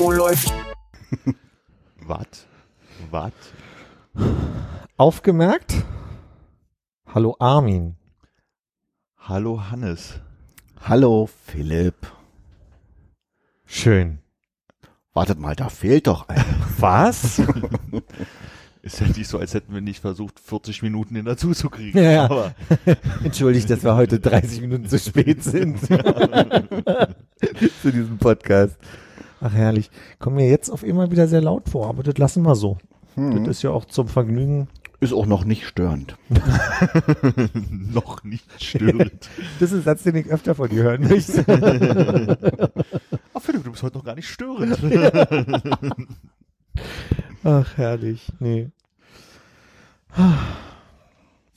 Oh, läuft. Was? Was? Aufgemerkt? Hallo Armin. Hallo Hannes. Hallo Philipp. Schön. Wartet mal, da fehlt doch einer. Was? Ist ja nicht so, als hätten wir nicht versucht, 40 Minuten den dazu zu kriegen. Ja, ja. Aber Entschuldigt, dass wir heute 30 Minuten zu spät sind. zu diesem Podcast. Ach herrlich. Kommen mir jetzt auf immer wieder sehr laut vor, aber das lassen wir so. Hm. Das ist ja auch zum Vergnügen. Ist auch noch nicht störend. noch nicht störend. Das ist ein Satz, den ich öfter von dir hören möchte. Ach Philipp, du bist heute noch gar nicht störend. Ach herrlich. Nee.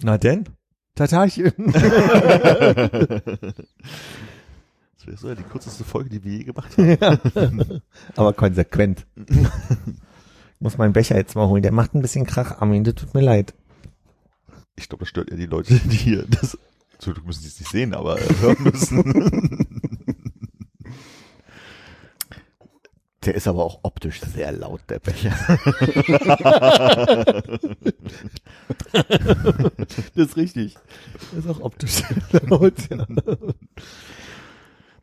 Na denn? Tatarchen. Das wäre so ja die kürzeste Folge, die wir je gemacht haben. aber konsequent. Ich muss meinen Becher jetzt mal holen. Der macht ein bisschen Krach, Armin. Das tut mir leid. Ich glaube, das stört ja die Leute, die hier das. Zum Glück müssen sie es nicht sehen, aber äh, hören müssen. Der ist aber auch optisch sehr laut, der Becher. Das ist richtig. Das ist auch optisch laut. Ja.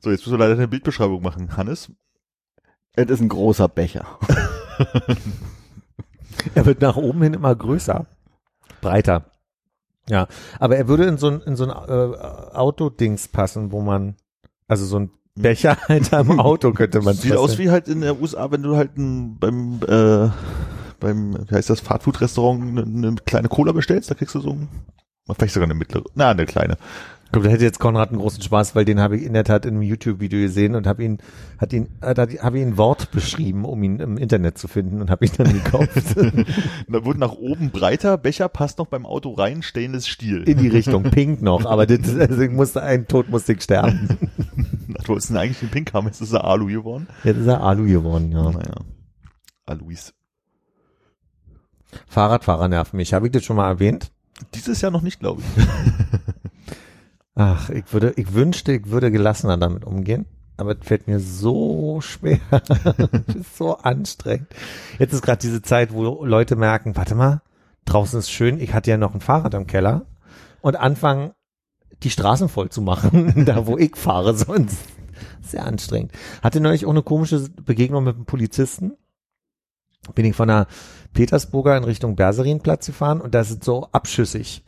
So, jetzt müssen wir leider eine Bildbeschreibung machen. Hannes, Es ist ein großer Becher. Er wird nach oben hin immer größer, breiter. Ja, aber er würde in so ein, in so ein äh, Autodings passen, wo man, also so ein Becherhalter im Auto könnte man sieht aus wie halt in der USA, wenn du halt ein, beim, äh, beim, wie heißt das, Fastfood-Restaurant eine, eine kleine Cola bestellst, da kriegst du so ein, vielleicht sogar eine mittlere, na, eine kleine. Glaube, da hätte jetzt Konrad einen großen Spaß, weil den habe ich in der Tat in einem YouTube-Video gesehen und habe ihn, hat ihn, äh, da habe ich ein Wort beschrieben, um ihn im Internet zu finden und habe ihn dann gekauft. Da wurde nach oben breiter, Becher passt noch beim Auto rein, stainless Stiel. in die Richtung, pink noch, aber das, also ich musste, ein Tod musste ich sterben. Na, du wolltest ihn eigentlich in Pink haben, jetzt ist er Alu geworden. Jetzt ist er Alu geworden, ja. Naja. Alois. Fahrradfahrer nerven mich, habe ich das schon mal erwähnt? Dieses Jahr noch nicht, glaube ich. Ach, ich würde, ich wünschte, ich würde gelassener damit umgehen. Aber es fällt mir so schwer. ist so anstrengend. Jetzt ist gerade diese Zeit, wo Leute merken, warte mal, draußen ist schön, ich hatte ja noch ein Fahrrad im Keller und anfangen, die Straßen voll zu machen, da wo ich fahre sonst. Sehr anstrengend. Hatte neulich auch eine komische Begegnung mit einem Polizisten. Bin ich von der Petersburger in Richtung Berserinplatz gefahren und das ist so abschüssig.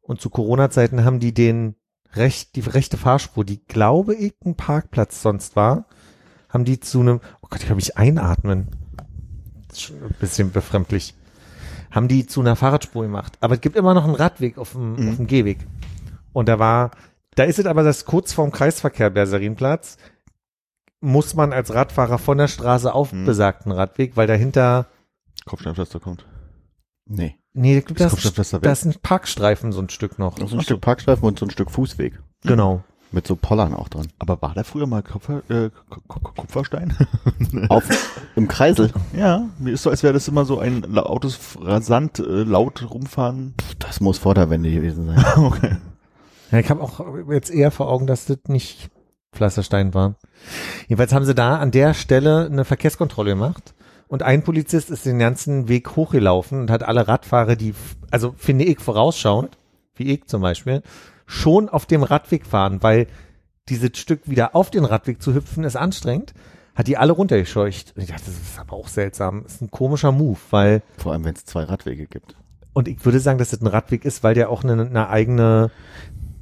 Und zu Corona-Zeiten haben die den recht, die rechte Fahrspur, die glaube ich ein Parkplatz sonst war, haben die zu einem, oh Gott, ich kann mich einatmen. Das ist schon ein bisschen befremdlich. Haben die zu einer Fahrradspur gemacht. Aber es gibt immer noch einen Radweg auf dem, Mhm. auf dem Gehweg. Und da war, da ist es aber das kurz vorm Kreisverkehr Berserinplatz, muss man als Radfahrer von der Straße auf Mhm. besagten Radweg, weil dahinter, Kopfsteinpflaster kommt. Nee. Nee, ich glaub, Das das, das ist ein Parkstreifen, so ein Stück noch. Noch so ein Stück Parkstreifen und so ein Stück Fußweg. Genau. Mit so Pollern auch dran. Aber war da früher mal Kupfer, äh, Ku- Ku- Kupferstein? Auf, im Kreisel. ja, mir ist so, als wäre das immer so ein Autos rasant äh, laut rumfahren. Das muss vor der Wende gewesen sein. Okay. Ja, ich habe auch jetzt eher vor Augen, dass das nicht Pflasterstein war. Jedenfalls haben sie da an der Stelle eine Verkehrskontrolle gemacht und ein Polizist ist den ganzen Weg hochgelaufen und hat alle Radfahrer, die, also finde ich vorausschauend, wie ich zum Beispiel, schon auf dem Radweg fahren, weil dieses Stück wieder auf den Radweg zu hüpfen ist anstrengend, hat die alle runtergescheucht. Und ich dachte, das ist aber auch seltsam. Das ist ein komischer Move, weil Vor allem, wenn es zwei Radwege gibt. und ich würde sagen, dass das ein Radweg ist, weil der auch eine, eine eigene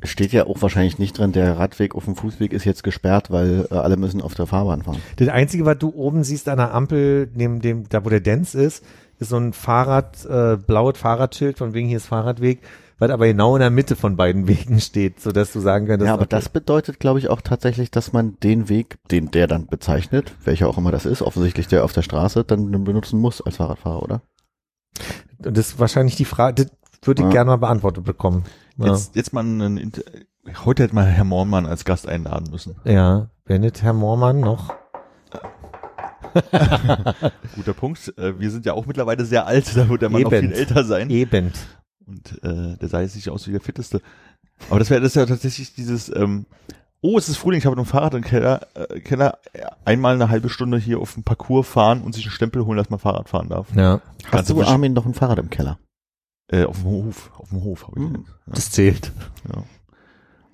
Steht ja auch wahrscheinlich nicht drin, der Radweg auf dem Fußweg ist jetzt gesperrt, weil äh, alle müssen auf der Fahrbahn fahren. Das Einzige, was du oben siehst an der Ampel, neben dem, da wo der Dance ist, ist so ein Fahrrad, äh, blaues Fahrradschild, von wegen hier ist Fahrradweg, was aber genau in der Mitte von beiden Wegen steht, so dass du sagen könntest. Ja, aber okay, das bedeutet, glaube ich, auch tatsächlich, dass man den Weg, den der dann bezeichnet, welcher auch immer das ist, offensichtlich der auf der Straße, dann benutzen muss als Fahrradfahrer, oder? Und das ist wahrscheinlich die Frage, das würde ich Ja. gerne mal beantwortet bekommen. Ja, Jetzt, jetzt mal einen, Inter- heute hätte man Herr Mormann als Gast einladen müssen. ja. wenn nicht Herr Moormann noch. Guter Punkt. Äh, wir sind ja auch mittlerweile sehr alt, da wird der Mann noch Eben. viel älter sein. Eben. Und äh, der sah jetzt nicht aus wie der fitteste. Aber das wäre das ist ja tatsächlich dieses, ähm, oh, es ist Frühling, ich habe noch ein Fahrrad im Keller, äh, Keller, einmal eine halbe Stunde hier auf dem Parcours fahren und sich einen Stempel holen, dass man Fahrrad fahren darf. Ja, Hast Ganze du, Armin, noch ein Fahrrad im Keller? Äh, auf dem Hof, auf dem Hof habe ich eins. ja, das zählt. ja.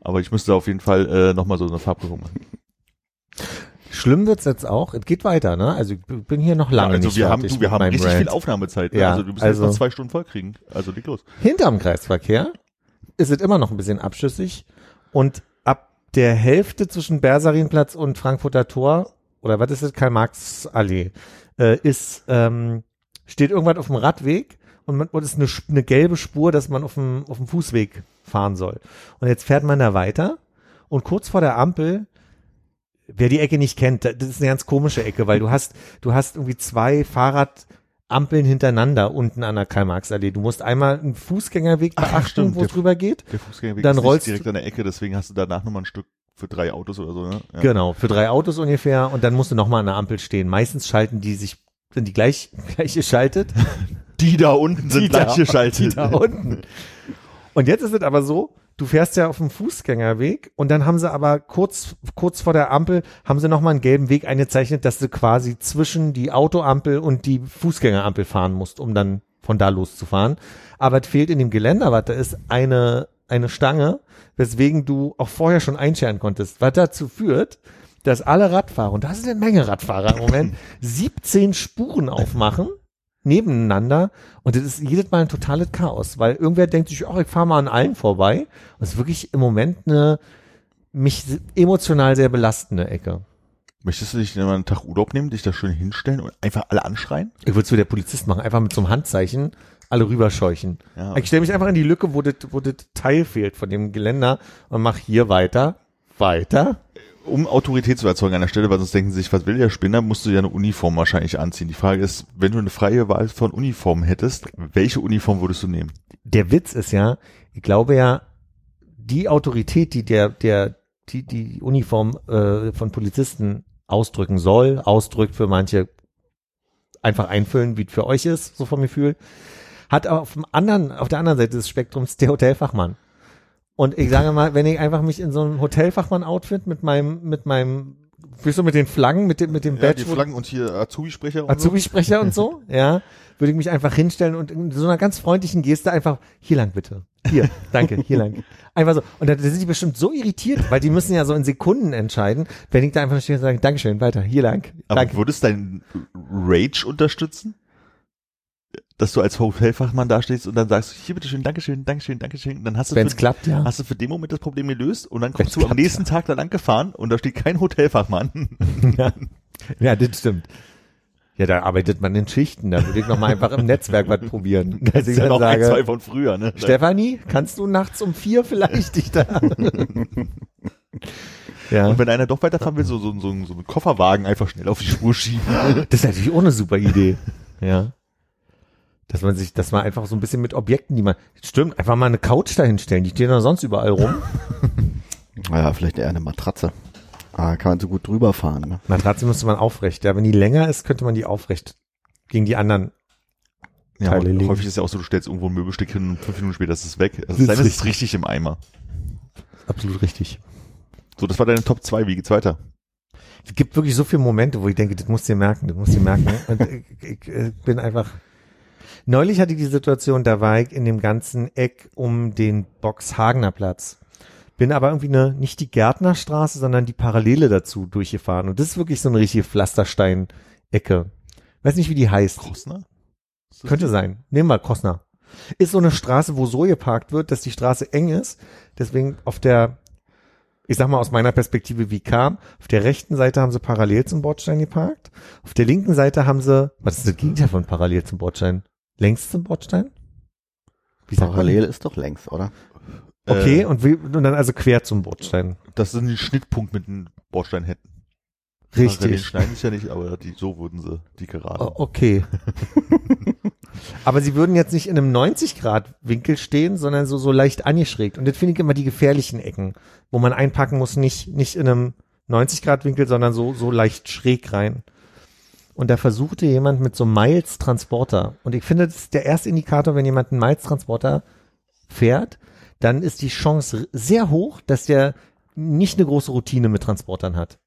Aber ich müsste auf jeden Fall äh, nochmal so eine Fahrprüfung machen. Schlimm wird's jetzt auch. Es geht weiter, ne? Also ich bin hier noch lange also nicht wir haben, du, wir haben richtig Rant. viel Aufnahmezeit. ne? Ja, also du bist also- jetzt noch zwei Stunden voll kriegen. Also leg los. Hinterm Kreisverkehr ist es immer noch ein bisschen abschüssig und ab der Hälfte zwischen Bersarinplatz und Frankfurter Tor oder was ist es, Karl-Marx-Allee, äh, ist, ähm, steht irgendwas auf dem Radweg und man, und ist eine, eine gelbe Spur, dass man auf dem, auf dem Fußweg fahren soll. Und jetzt fährt man da weiter und kurz vor der Ampel Wer die Ecke nicht kennt, das ist eine ganz komische Ecke, weil du hast, du hast irgendwie zwei Fahrradampeln hintereinander unten an der Karl-Marx-Allee. Du musst einmal einen Fußgängerweg Ach, beachten, wo es drüber geht. Der Fußgängerweg Dann ist rollst direkt an der Ecke, deswegen hast du danach nochmal ein Stück für drei Autos oder so. Ne? Ja. Genau, für drei Autos ungefähr und dann musst du nochmal an der Ampel stehen. Meistens schalten die sich, sind die gleich, gleich geschaltet. Die da unten sind gleich geschaltet. Die da unten. Und jetzt ist es aber so, du fährst ja auf dem Fußgängerweg und dann haben sie aber kurz, kurz vor der Ampel, haben sie nochmal einen gelben Weg eingezeichnet, dass du quasi zwischen die Autoampel und die Fußgängerampel fahren musst, um dann von da loszufahren. Aber es fehlt in dem Geländer, was da ist, eine, eine Stange, weswegen du auch vorher schon einscheren konntest, was dazu führt, dass alle Radfahrer, und da sind eine Menge Radfahrer im Moment, 17 Spuren aufmachen, nebeneinander, und das ist jedes Mal ein totales Chaos, weil irgendwer denkt sich, ach, ich fahre mal an allen vorbei. Und es ist wirklich im Moment eine mich emotional sehr belastende Ecke. Möchtest du dich mal einen Tag Urlaub nehmen, dich da schön hinstellen und einfach alle anschreien? Ich würde es wie der Polizist machen, einfach mit so einem Handzeichen alle rüberscheuchen. Ja. Ich stelle mich einfach in die Lücke, wo das, wo das Teil fehlt von dem Geländer und mach hier weiter, weiter. Um Autorität zu erzeugen an der Stelle, weil sonst denken sie sich, was will der Spinner, musst du ja eine Uniform wahrscheinlich anziehen. Die Frage ist, wenn du eine freie Wahl von Uniformen hättest, welche Uniform würdest du nehmen? Der Witz ist ja, ich glaube ja, die Autorität, die der, der, die, die Uniform äh, von Polizisten ausdrücken soll, ausdrückt für manche einfach einfüllen, wie es für euch ist, so vom Gefühl, hat auf dem anderen, auf der anderen Seite des Spektrums der Hotelfachmann. Und ich sage mal, wenn ich einfach mich in so einem Hotelfachmann-Outfit mit meinem, mit meinem, wie so mit den Flaggen, mit dem, mit dem Ja, die Badge, Flaggen und hier Azubi-Sprecher und Azubi-Sprecher und so, ja, würde ich mich einfach hinstellen und in so einer ganz freundlichen Geste einfach, hier lang bitte. Hier, danke, hier lang. Einfach so. Und da da sind die bestimmt so irritiert, weil die müssen ja so in Sekunden entscheiden, wenn ich da einfach stehe und sage, Dankeschön, weiter, hier lang. Aber Danke. würdest deinen Rage unterstützen? Dass du als Hotelfachmann da stehst und dann sagst, hier bitteschön, Dankeschön, Dankeschön, Dankeschön. Und dann hast du, Wenn es für, klappt, ja. hast du für den Moment das Problem gelöst und dann Wenn's kommst du am klappt, nächsten Tag da lang gefahren und da steht kein Hotelfachmann. ja. ja, das stimmt. Ja, da arbeitet man in Schichten, da würde ich noch mal einfach im Netzwerk was probieren. Dass Das ich ist ja noch ein, zwei sage, von früher, ne? Stefanie, kannst du nachts um vier vielleicht dich da? ja. Und wenn einer doch weiterfahren will, so, so, so, so einen Kofferwagen einfach schnell auf die Spur schieben. Das ist natürlich auch eine super Idee. Ja. Dass man sich, dass man einfach so ein bisschen mit Objekten, die man, stimmt, einfach mal eine Couch dahinstellen, die stehen doch sonst überall rum. Naja, vielleicht eher eine Matratze. Ah, kann man so gut drüber fahren. Ne? Matratze müsste man aufrecht, ja, wenn die länger ist, könnte man die aufrecht gegen die anderen. Ja, Teile legen. häufig ist ja auch so, du stellst irgendwo ein Möbelstück hin und fünf Minuten später ist es weg. Also Das ist ist richtig im Eimer. Absolut richtig. So, das war deine Top 2, wie geht's weiter? Es gibt wirklich so viele Momente, wo ich denke, das musst du dir merken, das musst du dir merken. Und ich, ich, ich bin einfach, neulich hatte ich die Situation, da war ich in dem ganzen Eck um den Boxhagener Platz. Bin aber irgendwie eine, nicht die Gärtnerstraße, sondern die Parallele dazu durchgefahren. Und das ist wirklich so eine richtige Pflasterstein-Ecke. Weiß nicht, wie die heißt. Krosner? Könnte die? sein. Nehmen wir Krosner. Ist so eine Straße, wo so geparkt wird, dass die Straße eng ist. Deswegen auf der, ich sag mal aus meiner Perspektive, wie kam, auf der rechten Seite haben sie parallel zum Bordstein geparkt. Auf der linken Seite haben sie, was ist das Gegenteil von parallel zum Bordstein? Längs zum Bordstein? Wie? Parallel ist doch längs, oder? Okay, Äh, und, wie, und dann also quer zum Bordstein. das sind die Schnittpunkt mit den Bordstein hätten. Den Richtig. schneiden sie ja nicht, aber die, so wurden sie, die gerade. Okay. Aber sie würden jetzt nicht in einem 90-Grad-Winkel stehen, sondern so, so leicht angeschrägt. Und das finde ich immer die gefährlichen Ecken, wo man einpacken muss, nicht, nicht in einem 90-Grad-Winkel, sondern so, so leicht schräg rein. Und da versuchte jemand mit so einem Miles-Transporter. Und ich finde, das ist der erste Indikator, wenn jemand einen Miles-Transporter fährt, dann ist die Chance sehr hoch, dass der nicht eine große Routine mit Transportern hat.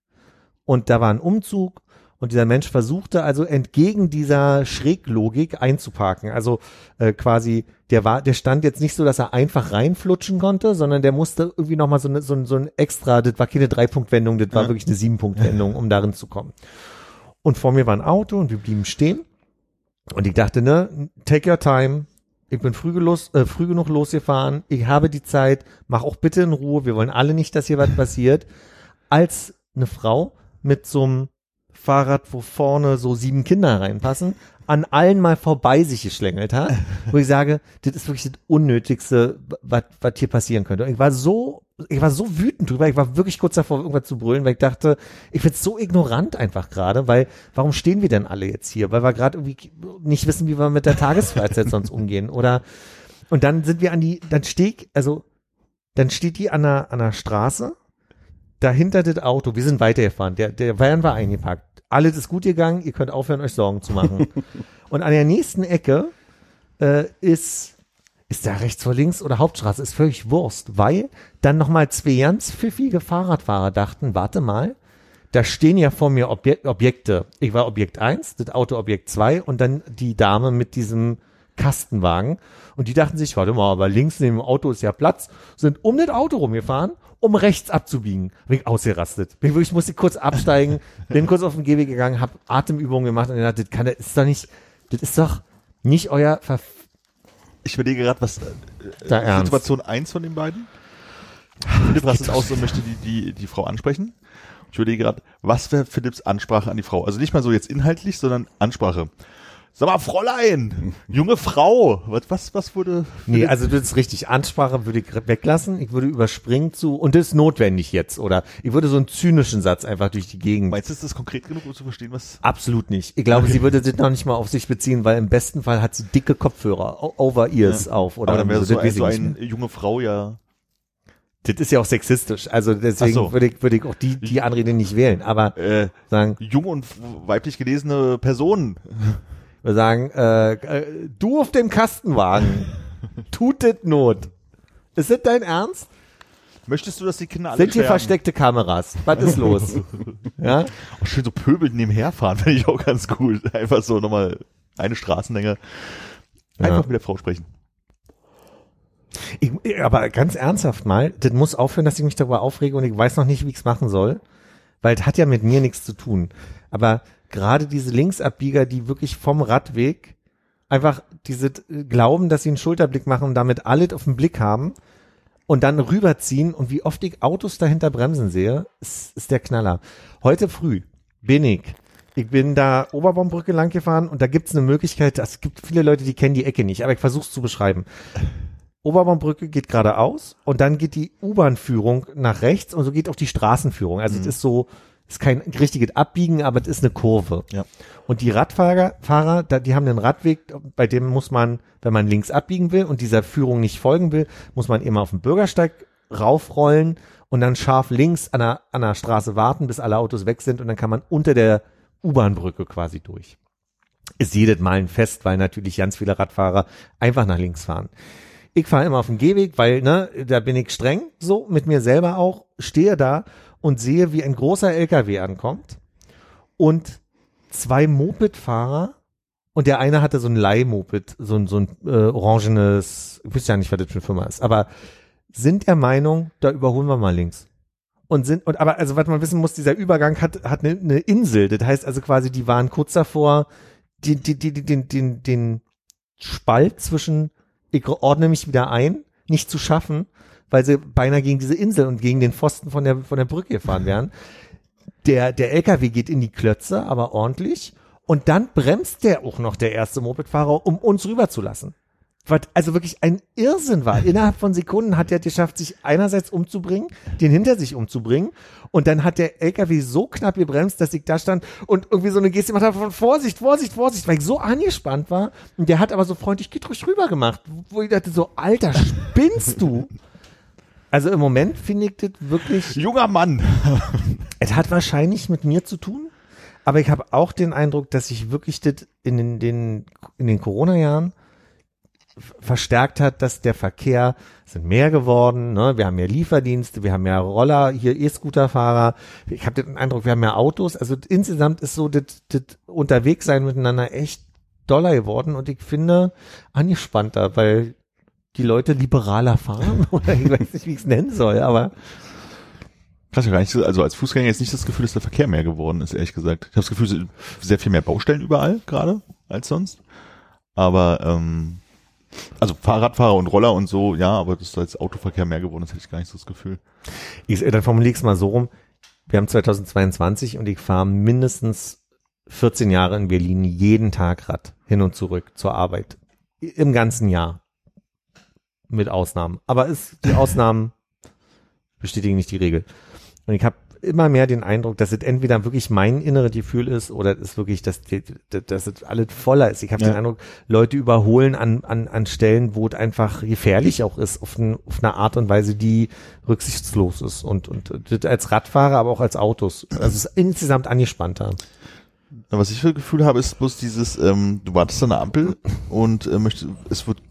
Und da war ein Umzug und dieser Mensch versuchte also entgegen dieser Schräglogik einzuparken. Also äh, quasi, der war, der stand jetzt nicht so, dass er einfach reinflutschen konnte, sondern der musste irgendwie nochmal so, eine, so, ein- so ein extra, das war keine Dreipunktwendung, das war Ja. wirklich eine Siebenpunktwendung, um darin zu kommen. Und vor mir war ein Auto und wir blieben stehen. Und ich dachte, ne, take your time. Ich bin früh, gelos, äh, früh genug losgefahren. Ich habe die Zeit. Mach auch bitte in Ruhe. Wir wollen alle nicht, dass hier was passiert. Als eine Frau mit so einem Fahrrad, wo vorne so sieben Kinder reinpassen, an allen mal vorbei sich geschlängelt hat, wo ich sage, das ist wirklich das Unnötigste, was hier passieren könnte. Und ich war so, ich war so wütend drüber, ich war wirklich kurz davor, irgendwas zu brüllen, weil ich dachte, ich find's so ignorant einfach gerade, weil warum stehen wir denn alle jetzt hier? Weil wir gerade irgendwie nicht wissen, wie wir mit der Tagesfreizeit sonst umgehen. Oder und dann sind wir an die, dann steht, also dann steht die an der, an der Straße, dahinter das Auto, wir sind weitergefahren, der, der Van war eingepackt. Alles ist gut gegangen, ihr könnt aufhören, euch Sorgen zu machen. Und an der nächsten Ecke äh, ist, ist da rechts vor links oder Hauptstraße, ist völlig Wurst, weil dann nochmal zwei ganz pfiffige Fahrradfahrer dachten, warte mal, da stehen ja vor mir Objek Objekte. Ich war Objekt 1, das Auto Objekt 2 und dann die Dame mit diesem Kastenwagen. Und die dachten sich, warte mal, aber links neben dem Auto ist ja Platz, sind um das Auto rumgefahren, um rechts abzubiegen. Bin ich ausgerastet. Bin wirklich, musste kurz absteigen, bin kurz auf den Gehweg gegangen, hab Atemübungen gemacht und gedacht, das kann, das ist doch nicht, das ist doch nicht euer Verf Ich überlege gerade, was äh, ernst. Situation eins von den beiden. Philipp rastet aus und möchte die, die, die Frau ansprechen. Ich überlege gerade, was wäre Philipps Ansprache an die Frau? Also nicht mal so jetzt inhaltlich, sondern Ansprache. Sag mal, Fräulein, junge Frau, was, was, was wurde? Nee, also das ist richtig. Ansprache würde ich weglassen. Ich würde überspringen zu, und das ist notwendig jetzt, oder? Ich würde so einen zynischen Satz einfach durch die Gegend. Meinst du, ist das konkret genug, um zu verstehen, was? Absolut nicht. Ich glaube, sie würde das noch nicht mal auf sich beziehen, weil im besten Fall hat sie dicke Kopfhörer, Over-Ears auf, oder? Aber dann wäre irgendwie so, das ein, so eine junge Frau ja. Das ist ja auch sexistisch. Also deswegen so. würde ich, würde ich auch die, die Anrede nicht wählen. Aber Äh, sagen, jung und weiblich gelesene Person. Wir sagen, äh, äh, du auf dem Kastenwagen, tut das Not. Ist das dein Ernst? Möchtest du, dass die Kinder alle Sind hier sterben? versteckte Kameras? Was ist los? ja? Auch schön so pöbelnd nebenher fahren, finde ich auch ganz cool. Einfach so nochmal eine Straßenlänge. Einfach Ja. mit der Frau sprechen. Ich, aber ganz ernsthaft mal, das muss aufhören, dass ich mich darüber aufrege und ich weiß noch nicht, wie ich es machen soll, weil es hat ja mit mir nichts zu tun. Aber gerade diese Linksabbieger, die wirklich vom Radweg einfach diese äh, glauben, dass sie einen Schulterblick machen und damit alles auf den Blick haben und dann rüberziehen und wie oft ich Autos dahinter bremsen sehe, ist, ist der Knaller. Heute früh bin ich ich bin da Oberbaumbrücke lang gefahren und da gibt's eine Möglichkeit, es gibt viele Leute, die kennen die Ecke nicht, aber ich versuche es zu beschreiben. Oberbaumbrücke geht geradeaus und dann geht die U-Bahn-Führung nach rechts und so geht auch die Straßenführung. Also es ist so, ist kein richtiges Abbiegen, aber es ist eine Kurve. Ja. Und die Radfahrer, Fahrer, da, die haben einen Radweg, bei dem muss man, wenn man links abbiegen will und dieser Führung nicht folgen will, muss man immer auf den Bürgersteig raufrollen und dann scharf links an der, an der Straße warten, bis alle Autos weg sind und dann kann man unter der U-Bahn-Brücke quasi durch. Ist jedes Mal ein Fest, weil natürlich ganz viele Radfahrer einfach nach links fahren. Ich fahre immer auf dem Gehweg, weil, ne, da bin ich streng, so, mit mir selber auch, stehe da und sehe, wie ein großer LKW ankommt und zwei Moped-Fahrer und der eine hatte so ein Leihmoped, so ein, so ein äh, orangenes, ich wüsste ja nicht, was das für eine Firma ist, aber sind der Meinung, da überholen wir mal links. Und sind, und aber, also was man wissen muss, dieser Übergang hat, hat eine, eine Insel. Das heißt also quasi, die waren kurz davor, die, die, die, die, den, den, den Spalt zwischen, ich ordne mich wieder ein, nicht zu schaffen, weil sie beinahe gegen diese Insel und gegen den Pfosten von der, von der Brücke gefahren wären. Der, der LKW geht in die Klötze, aber ordentlich. Und dann bremst der auch noch, der erste Mopedfahrer, um uns rüberzulassen. was also wirklich ein Irrsinn war. Innerhalb von Sekunden hat er geschafft, sich einerseits umzubringen, den hinter sich umzubringen und dann hat der LKW so knapp gebremst, dass ich da stand und irgendwie so eine Geste gemacht habe von Vorsicht, Vorsicht, Vorsicht, weil ich so angespannt war und der hat aber so freundlich ruhig rüber gemacht, wo ich dachte so, Alter, spinnst du? Also im Moment finde ich das wirklich, Junger Mann. es hat wahrscheinlich mit mir zu tun, aber ich habe auch den Eindruck, dass sich wirklich das in den, den, in den Corona-Jahren verstärkt hat, dass der Verkehr sind mehr geworden, ne? wir haben mehr Lieferdienste, wir haben mehr Roller, hier E-Scooter-Fahrer, ich habe den Eindruck, wir haben mehr Autos, also insgesamt ist so das, das Unterwegssein miteinander echt doller geworden und ich finde angespannter, weil die Leute liberaler fahren oder ich weiß nicht, wie ich es nennen soll, aber Krass, gar nicht, so- also als Fußgänger jetzt nicht das Gefühl, dass der Verkehr mehr geworden ist, ehrlich gesagt. Ich habe das Gefühl, es sind sehr viel mehr Baustellen überall gerade als sonst. Aber ähm, also Fahrradfahrer und Roller und so, ja, aber dass da jetzt Autoverkehr mehr geworden ist, hätte ich gar nicht so das Gefühl. Ich, dann formuliere ich es mal so rum. Wir haben 2022 und ich fahre mindestens 14 Jahre in Berlin jeden Tag Rad hin und zurück zur Arbeit. Im ganzen Jahr. Mit Ausnahmen. Aber ist, die Ausnahmen bestätigen nicht die Regel. Und ich habe immer mehr den Eindruck, dass es entweder wirklich mein inneres Gefühl ist oder es ist wirklich, dass, die- dass es alles voller ist. Ich habe Ja. den Eindruck, Leute überholen an, an, an Stellen, wo es einfach gefährlich auch ist, auf, ein, auf eine Art und Weise, die rücksichtslos ist. Und, und das als Radfahrer, aber auch als Autos. Also es ist insgesamt angespannter. Na, Was ich für ein Gefühl habe, ist bloß dieses, ähm, du wartest an der Ampel und äh, möchtest, es wird,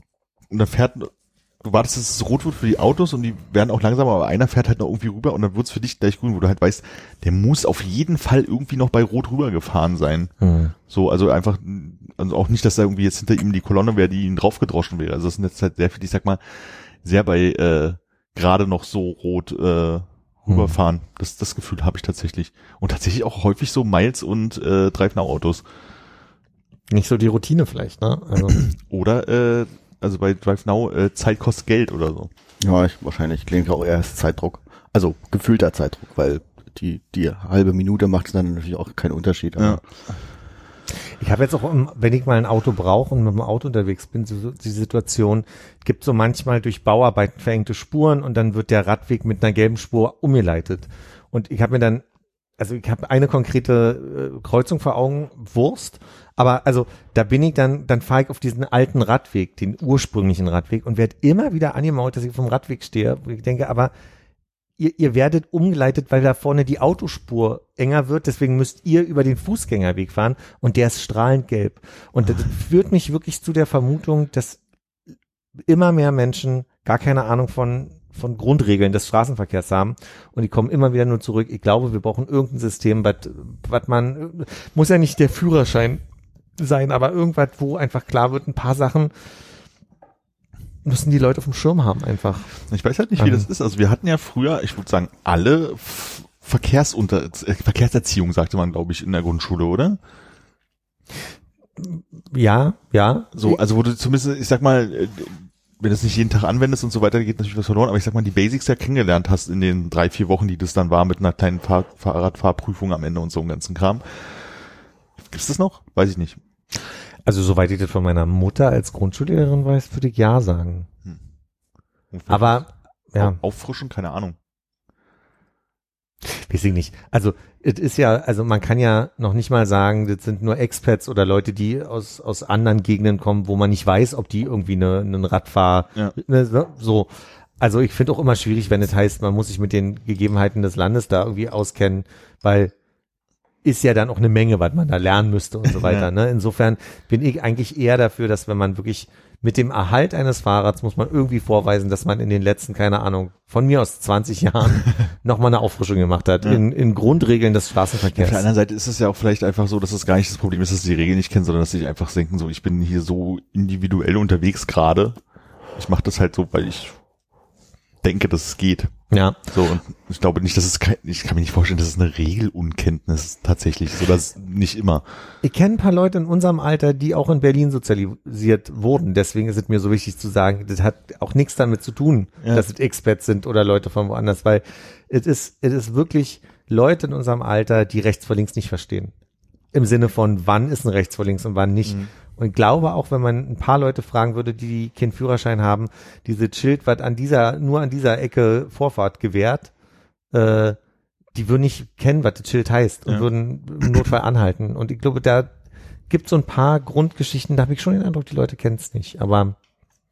und dann fährt, du wartest, dass es rot wird für die Autos und die werden auch langsamer, aber einer fährt halt noch irgendwie rüber und dann wird's für dich gleich grün, wo du halt weißt, der muss auf jeden Fall irgendwie noch bei rot rübergefahren sein. So, also einfach, also auch nicht, dass da irgendwie jetzt hinter ihm die Kolonne wäre, die ihn draufgedroschen wäre. Also das sind jetzt halt sehr viele, ich sag mal, sehr bei äh, gerade noch so rot äh, rüberfahren. Das, das Gefühl habe ich tatsächlich. Und tatsächlich auch häufig so Miles und äh, Drive-Now-Autos. Nicht so die Routine vielleicht, ne? Also, Oder, äh, also bei Drive-Now, äh, Zeit kostet Geld oder so. Ja, ich, wahrscheinlich klingt auch eher als Zeitdruck. Also gefühlter Zeitdruck, weil die, die halbe Minute macht dann natürlich auch keinen Unterschied. aber- Ja. Ich habe jetzt auch, ähm, wenn ich mal ein Auto brauche und mit dem Auto unterwegs bin, so, die Situation, gibt so manchmal durch Bauarbeiten verengte Spuren und dann wird der Radweg mit einer gelben Spur umgeleitet. Und ich habe mir dann, also ich habe eine konkrete äh, Kreuzung vor Augen, Wurst, aber also da bin ich dann, dann fahre ich auf diesen alten Radweg, den ursprünglichen Radweg und werde immer wieder angemault, dass ich vom Radweg stehe. wo Ich denke, aber ihr, ihr werdet umgeleitet, weil da vorne die Autospur enger wird, deswegen müsst ihr über den Fußgängerweg fahren und der ist strahlend gelb. Und das führt mich wirklich zu der Vermutung, dass immer mehr Menschen gar keine Ahnung von von Grundregeln des Straßenverkehrs haben und die kommen immer wieder nur zurück. Ich glaube, wir brauchen irgendein System, was man muss ja nicht der Führerschein sein, aber irgendwas, wo einfach klar wird, ein paar Sachen müssen die Leute auf dem Schirm haben einfach. Ich weiß halt nicht, wie Ähm. das ist. Also wir hatten ja früher, ich würde sagen, alle Verkehrsunter äh, Verkehrserziehung, sagte man, glaube ich, in der Grundschule, oder? Ja, ja. So, also wo du zumindest, ich sag mal, äh, wenn du es nicht jeden Tag anwendest und so weiter, geht natürlich was verloren, aber ich sag mal, die Basics ja kennengelernt hast in den drei, vier Wochen, die das dann war, mit einer kleinen Fahr Fahrradfahrprüfung am Ende und so einem ganzen Kram. Gibt's das noch? Weiß ich nicht. Also soweit ich das von meiner Mutter als Grundschullehrerin weiß, würde ich ja sagen. Aber ja, Au- Auffrischen, keine Ahnung. Weiß ich nicht. Also es ist ja, also man kann ja noch nicht mal sagen, das sind nur Expats oder Leute, die aus aus anderen Gegenden kommen, wo man nicht weiß, ob die irgendwie eine, einen Radfahr Ja. ne, so. Also ich finde auch immer schwierig, wenn es heißt, man muss sich mit den Gegebenheiten des Landes da irgendwie auskennen, weil ist ja dann auch eine Menge, was man da lernen müsste und so weiter. Ja. Ne? Insofern bin ich eigentlich eher dafür, dass wenn man wirklich mit dem Erhalt eines Fahrrads muss man irgendwie vorweisen, dass man in den letzten, keine Ahnung, von mir aus 20 Jahren nochmal eine Auffrischung gemacht hat Ja. in, in Grundregeln des Auf der Straßenverkehrs. anderen Seite ist es ja auch vielleicht einfach so, dass es gar nicht das Problem ist, dass sie die Regeln nicht kennen, sondern dass sie sich einfach denken, so ich bin hier so individuell unterwegs gerade. Ich mache das halt so, weil ich denke, dass es geht. Ja, So, und ich glaube nicht, dass es kein, ich kann mir nicht vorstellen, dass es eine Regelunkenntnis tatsächlich ist, oder nicht immer. ich kenne ein paar Leute in unserem Alter, die auch in Berlin sozialisiert wurden. Deswegen ist es mir so wichtig zu sagen, das hat auch nichts damit zu tun, Ja. dass es Expats sind oder Leute von woanders, weil es ist, es ist wirklich Leute in unserem Alter, die rechts vor links nicht verstehen. Im Sinne von, wann ist ein rechts vor links und wann nicht. Mhm. Und ich glaube auch, wenn man ein paar Leute fragen würde, die keinen Führerschein haben, diese Schild, was an dieser, nur an dieser Ecke Vorfahrt gewährt, äh, die würden nicht kennen, was das Schild heißt und Ja. würden im Notfall anhalten. Und ich glaube, da gibt so ein paar Grundgeschichten, da habe ich schon den Eindruck, die Leute kennen es nicht. Aber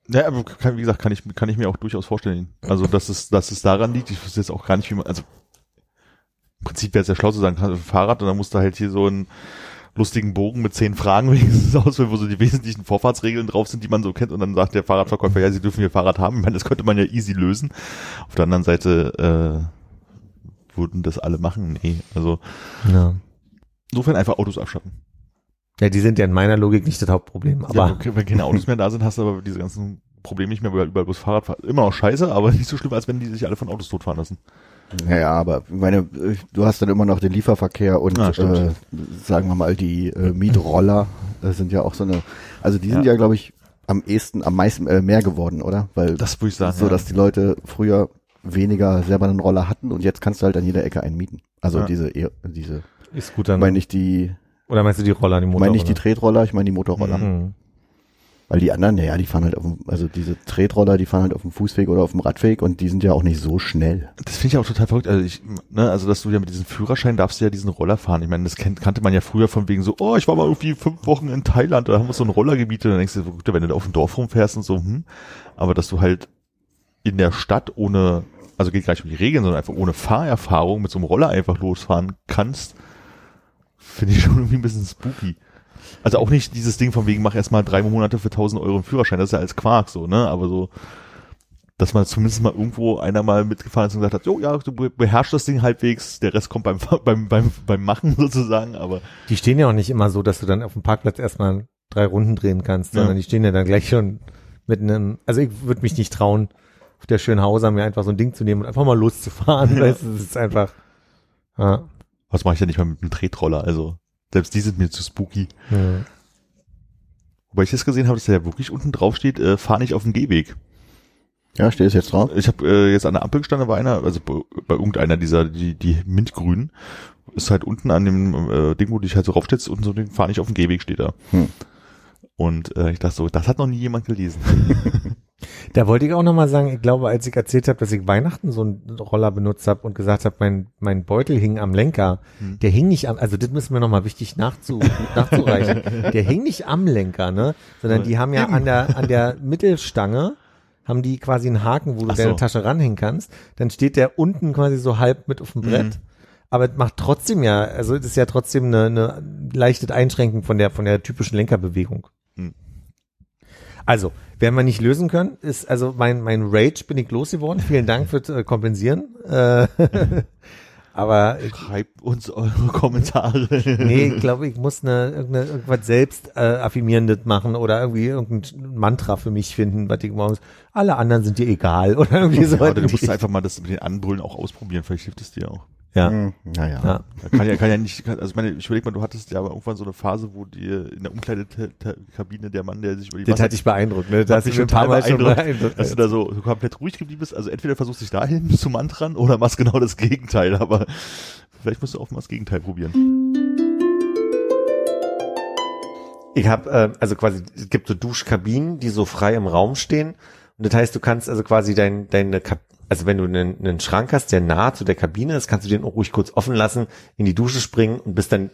Ja, aber kann, wie gesagt, kann ich, kann ich mir auch durchaus vorstellen. Also, dass es, dass es daran liegt. Ich wüsste jetzt auch gar nicht, wie man, also, im Prinzip wäre es ja schlau zu sagen, ein Fahrrad und dann musst du halt hier so einen lustigen Bogen mit zehn Fragen wenigstens ausfüllen, wo so die wesentlichen Vorfahrtsregeln drauf sind, die man so kennt und dann sagt der Fahrradverkäufer, ja, sie dürfen ihr Fahrrad haben. Ich meine, das könnte man ja easy lösen. Auf der anderen Seite, äh, würden das alle machen? Nee, also, ja. insofern einfach Autos abschaffen. ja, die sind ja in meiner Logik nicht das Hauptproblem. Aber ja, okay, wenn keine Autos mehr da sind, hast du aber diese ganzen Probleme nicht mehr, weil überall bloß Fahrrad fahren. Immer noch scheiße, aber nicht so schlimm, als wenn die sich alle von Autos totfahren lassen. Naja, aber ich meine, äh, du hast dann immer noch den Lieferverkehr und Ah, stimmt. äh, sagen wir mal die äh, Mietroller, das sind ja auch so eine, also die sind ja, glaube ich, am ehesten, am meisten äh, mehr geworden, oder? Weil Das würde ich sagen. so, ja. dass die Leute früher weniger selber einen Roller hatten und jetzt kannst du halt an jeder Ecke einen mieten. Also Ja. diese, E- diese, ist gut ich dann. meine nicht die, Oder meinst du die Roller, die ich Motorroller? meine nicht die Tretroller, ich meine die Motorroller. Mhm. Weil die anderen, naja, die fahren halt auf dem, also diese Tretroller, die fahren halt auf dem Fußweg oder auf dem Radweg und die sind ja auch nicht so schnell. Das finde ich auch total verrückt. Also ich, ne, also dass du ja mit diesem Führerschein darfst du ja diesen Roller fahren. Ich meine, das kennt, kannte man ja früher von wegen so, oh, ich war mal irgendwie fünf Wochen in Thailand, da haben wir so ein Rollergebiet und dann denkst du, gut, wenn du da auf dem Dorf rumfährst und so, hm, aber dass du halt in der Stadt ohne, also geht gar nicht um die Regeln, sondern einfach ohne Fahrerfahrung mit so einem Roller einfach losfahren kannst, finde ich schon irgendwie ein bisschen spooky. Also auch nicht dieses Ding von wegen, mach erst mal drei Monate für 1000 Euro einen Führerschein, das ist ja als Quark so, ne, aber so, dass man zumindest mal irgendwo einer mal mitgefahren ist und gesagt hat, jo, ja, du be- beherrschst das Ding halbwegs, der Rest kommt beim, beim, beim, beim Machen sozusagen, aber Die stehen ja auch nicht immer so, dass du dann auf dem Parkplatz erstmal drei Runden drehen kannst, Ja. sondern die stehen ja dann gleich schon mit einem, also ich würde mich nicht trauen, auf der schönen Hauser mir einfach so ein Ding zu nehmen und einfach mal loszufahren. Ja. Weißt du, das ist einfach, ja. was mache ich ja nicht mal mit einem Tretroller, also selbst die sind mir zu spooky. ja. Wobei ich jetzt gesehen habe, dass da ja wirklich unten drauf steht, äh, fahr nicht auf dem Gehweg. Ja, steht es jetzt drauf? Ich habe äh, jetzt an der Ampel gestanden, war einer, also bei, bei irgendeiner dieser, die, die mintgrünen, ist halt unten an dem äh, Ding, wo du dich halt so raufstellst, unten so ein Ding, fahr nicht auf dem Gehweg steht da. Hm. Und äh, ich dachte so, das hat noch nie jemand gelesen. Da wollte ich auch nochmal sagen, ich glaube, als ich erzählt habe, dass ich Weihnachten so einen Roller benutzt habe und gesagt habe, mein, mein Beutel hing am Lenker, Hm. der hing nicht am, also das müssen wir nochmal wichtig nachzu, nachzureichen, der hing nicht am Lenker, ne, sondern die haben ja an der, an der Mittelstange, haben die quasi einen Haken, wo du so. deine Tasche ranhängen kannst, dann steht der unten quasi so halb mit auf dem Brett. Mhm. Aber es macht trotzdem ja, also es ist ja trotzdem eine, eine leichte Einschränkung von der, von der typischen Lenkerbewegung. Hm. Also, werden wir nicht lösen können, ist also mein, mein Rage bin ich losgeworden. Vielen Dank fürs äh, Kompensieren. Äh, aber Schreibt uns eure Kommentare. nee, ich glaube, ich muss eine, irgendeine, irgendwas selbst äh, affirmierendes machen oder irgendwie irgendein Mantra für mich finden, was ich morgens, alle anderen sind dir egal oder irgendwie so. Ja, oder du musst einfach mal das mit den Anbrüllen auch ausprobieren, vielleicht hilft es dir auch. Ja. Hm, naja. ja. Kann ja, kann ja nicht, kann, also ich meine, ich überleg mal, du hattest ja aber irgendwann so eine Phase, wo dir in der Umkleidekabine der Mann, der sich über die Das hat dich beeindruckt, ne? Da hat mich schon ein paar Mal beeindruckt, beeindruckt. dass du da so, komplett ruhig geblieben bist. Also entweder versuchst du dich dahin zu mantran oder machst genau das Gegenteil, aber vielleicht musst du auch mal das Gegenteil probieren. Ich habe äh, also quasi es gibt so Duschkabinen, die so frei im Raum stehen und das heißt, du kannst also quasi dein deine Kab also wenn du einen, einen Schrank hast, der nah zu der Kabine ist, kannst du den auch ruhig kurz offen lassen, in die Dusche springen und bist dann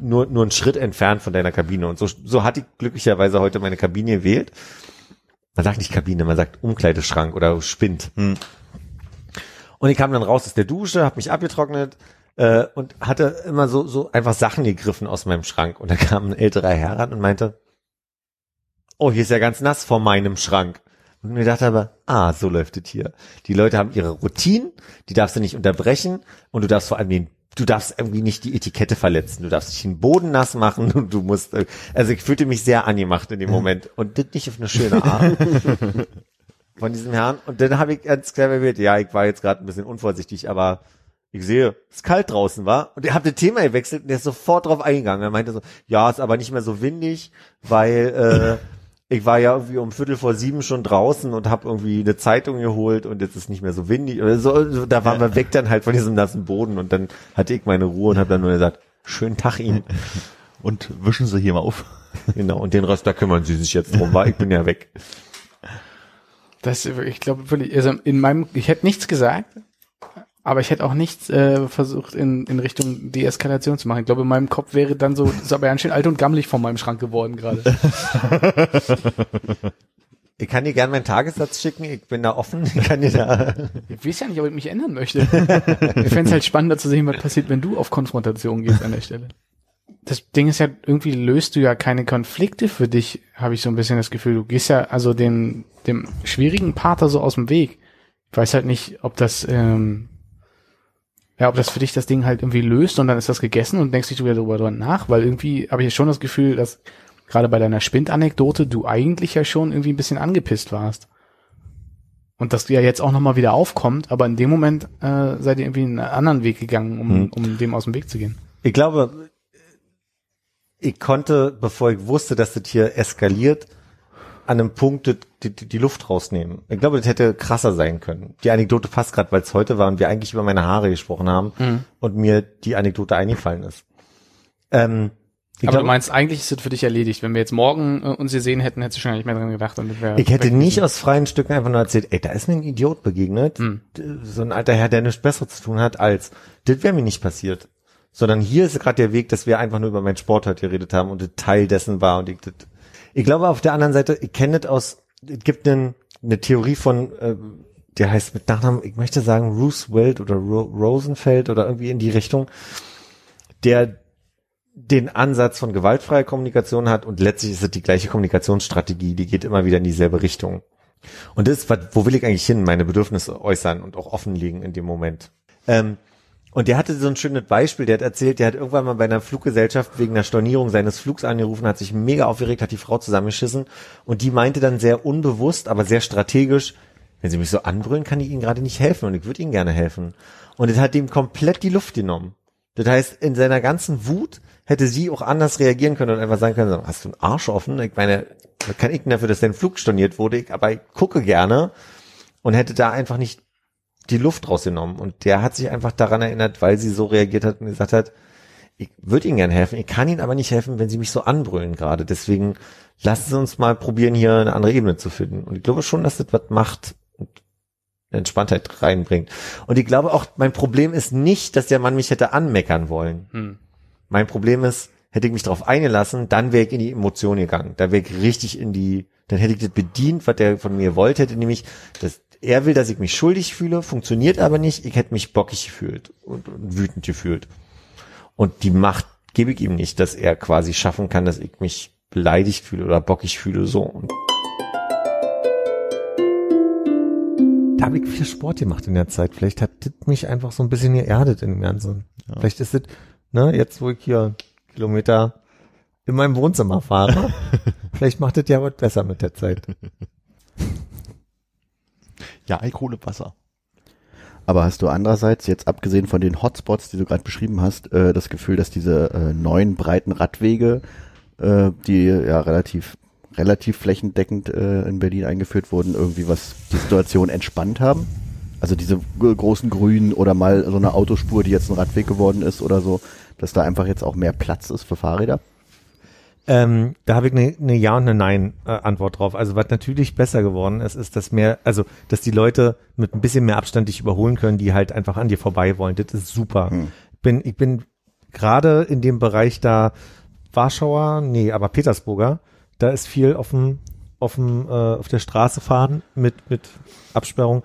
nur nur einen Schritt entfernt von deiner Kabine und so so hatte ich glücklicherweise heute meine Kabine gewählt. Man sagt nicht Kabine, man sagt Umkleideschrank oder Spind. Hm. Und ich kam dann raus aus der Dusche, habe mich abgetrocknet äh, und hatte immer so so einfach Sachen gegriffen aus meinem Schrank. Und da kam ein älterer Herr ran und meinte, oh, hier ist ja ganz nass vor meinem Schrank. Und mir dachte aber, ah, so läuft es hier. Die Leute haben ihre Routinen, die darfst du nicht unterbrechen und du darfst vor allem den Du darfst irgendwie nicht die Etikette verletzen. Du darfst nicht den Boden nass machen und du musst, also ich fühlte mich sehr angemacht in dem Moment und das nicht auf eine schöne Art von diesem Herrn. Und dann habe ich ganz clever gewählt, ja, ich war jetzt gerade ein bisschen unvorsichtig, aber ich sehe, es ist kalt draußen war. Und er hat das Thema gewechselt und der ist sofort drauf eingegangen. Er meinte so, ja, ist aber nicht mehr so windig, weil äh, ich war ja irgendwie um Viertel vor sieben schon draußen und habe irgendwie eine Zeitung geholt und jetzt ist nicht mehr so windig. Oder so, so, da waren wir weg dann halt von diesem nassen Boden und dann hatte ich meine Ruhe und habe dann nur gesagt, schönen Tag Ihnen. und wischen sie hier mal auf. Genau, und den Rest, da kümmern sie sich jetzt drum, weil ich bin ja weg. Das, ich glaube wirklich, also in meinem, ich hätte nichts gesagt, aber ich hätte auch nichts äh, versucht in, in Richtung Deeskalation zu machen. Ich glaube, in meinem Kopf wäre dann so, ist aber ganz schön alt und gammelig von meinem Schrank geworden gerade. Ich kann dir gerne meinen Tagessatz schicken, ich bin da offen, ich kann dir da, Ich weiß ja nicht, ob ich mich ändern möchte. ich fände es halt spannender zu sehen, was passiert, wenn du auf Konfrontation gehst an der Stelle. Das Ding ist ja, irgendwie löst du ja keine Konflikte für dich, habe ich so ein bisschen das Gefühl. Du gehst ja also den, dem schwierigen Part da so aus dem Weg. Ich weiß halt nicht, ob das, ähm, ja, ob das für dich das Ding halt irgendwie löst und dann ist das gegessen und denkst dich du wieder darüber nach, weil irgendwie habe ich schon das Gefühl, dass gerade bei deiner Spindanekdote du eigentlich ja schon irgendwie ein bisschen angepisst warst. Und dass du ja jetzt auch nochmal wieder aufkommt, aber in dem Moment äh, seid ihr irgendwie einen anderen Weg gegangen, um, Hm. um dem aus dem Weg zu gehen. ich glaube, ich konnte, bevor ich wusste, dass das hier eskaliert, an einem Punkt die, die, die Luft rausnehmen. Ich glaube, das hätte krasser sein können. Die Anekdote passt gerade, weil es heute war und wir eigentlich über meine Haare gesprochen haben und mir die Anekdote eingefallen ist. Ähm, aber glaub, du meinst, eigentlich ist es für dich erledigt. Wenn wir jetzt morgen äh, uns gesehen hätten, hättest du schon gar nicht mehr dran gedacht. Und das ich hätte nicht gewesen. aus freien Stücken einfach nur erzählt, ey, da ist mir ein Idiot begegnet, Hm. d- so ein alter Herr, der nichts Besseres zu tun hat als, das wäre mir nicht passiert. Sondern hier ist gerade der Weg, dass wir einfach nur über meinen Sport heute geredet haben und das Teil dessen war und ich das, ich glaube auf der anderen Seite, ich kenne das aus, es gibt einen, eine Theorie von, äh, der heißt mit Nachnamen, ich möchte sagen Roosevelt oder Ro Rosenfeld oder irgendwie in die Richtung, der den Ansatz von gewaltfreier Kommunikation hat und letztlich ist es die gleiche Kommunikationsstrategie, die geht immer wieder in dieselbe Richtung. Und das ist, wo will ich eigentlich hin, meine Bedürfnisse äußern und auch offenlegen in dem Moment. Ähm, und der hatte so ein schönes Beispiel, der hat erzählt, der hat irgendwann mal bei einer Fluggesellschaft wegen der Stornierung seines Flugs angerufen, hat sich mega aufgeregt, hat die Frau zusammengeschissen und die meinte dann sehr unbewusst, aber sehr strategisch, wenn sie mich so anbrüllen, kann ich ihnen gerade nicht helfen und ich würde ihnen gerne helfen. Und das hat dem komplett die Luft genommen. Das heißt, in seiner ganzen Wut hätte sie auch anders reagieren können und einfach sagen können, hast du einen Arsch offen? Ich meine, was kann ich denn dafür, dass dein Flug storniert wurde? Aber ich gucke gerne und hätte da einfach nicht die Luft rausgenommen. Und der hat sich einfach daran erinnert, weil sie so reagiert hat und gesagt hat, ich würde Ihnen gerne helfen, ich kann Ihnen aber nicht helfen, wenn Sie mich so anbrüllen gerade. Deswegen lassen Sie uns mal probieren, hier eine andere Ebene zu finden. Und ich glaube schon, dass das was macht und Entspanntheit reinbringt. Und ich glaube auch, mein Problem ist nicht, dass der Mann mich hätte anmeckern wollen. Hm. Mein Problem ist, hätte ich mich darauf eingelassen, dann wäre ich in die Emotion gegangen. Da wäre ich richtig in die, dann hätte ich das bedient, was der von mir wollte, hätte nämlich, dass er will, dass ich mich schuldig fühle, funktioniert aber nicht. Ich hätte mich bockig gefühlt und, und wütend gefühlt. Und die Macht gebe ich ihm nicht, dass er quasi schaffen kann, dass ich mich beleidigt fühle oder bockig fühle, so. Und da habe ich viel Sport gemacht in der Zeit. Vielleicht hat das mich einfach so ein bisschen geerdet in dem Ganzen. Vielleicht ist es, ne, jetzt wo ich hier Kilometer in meinem Wohnzimmer fahre, vielleicht macht es ja was besser mit der Zeit. Ja, Alkohol im Wasser. Aber hast du andererseits, jetzt abgesehen von den Hotspots, die du gerade beschrieben hast, äh, das Gefühl, dass diese äh, neuen breiten Radwege, äh, die ja relativ relativ flächendeckend äh, in Berlin eingeführt wurden, irgendwie was die Situation entspannt haben? Also diese großen Grünen oder mal so eine Autospur, die jetzt ein Radweg geworden ist oder so, dass da einfach jetzt auch mehr Platz ist für Fahrräder? Ähm, da habe ich eine ne Ja und eine Nein äh, Antwort drauf. Also was natürlich besser geworden ist, ist, dass mehr, also dass die Leute mit ein bisschen mehr Abstand dich überholen können, die halt einfach an dir vorbei wollen. Das ist super. Hm. Bin, ich bin gerade in dem Bereich da Warschauer, nee, aber Petersburger, da ist viel auf dem, auf dem, äh, auf der Straße fahren mit, mit Absperrung.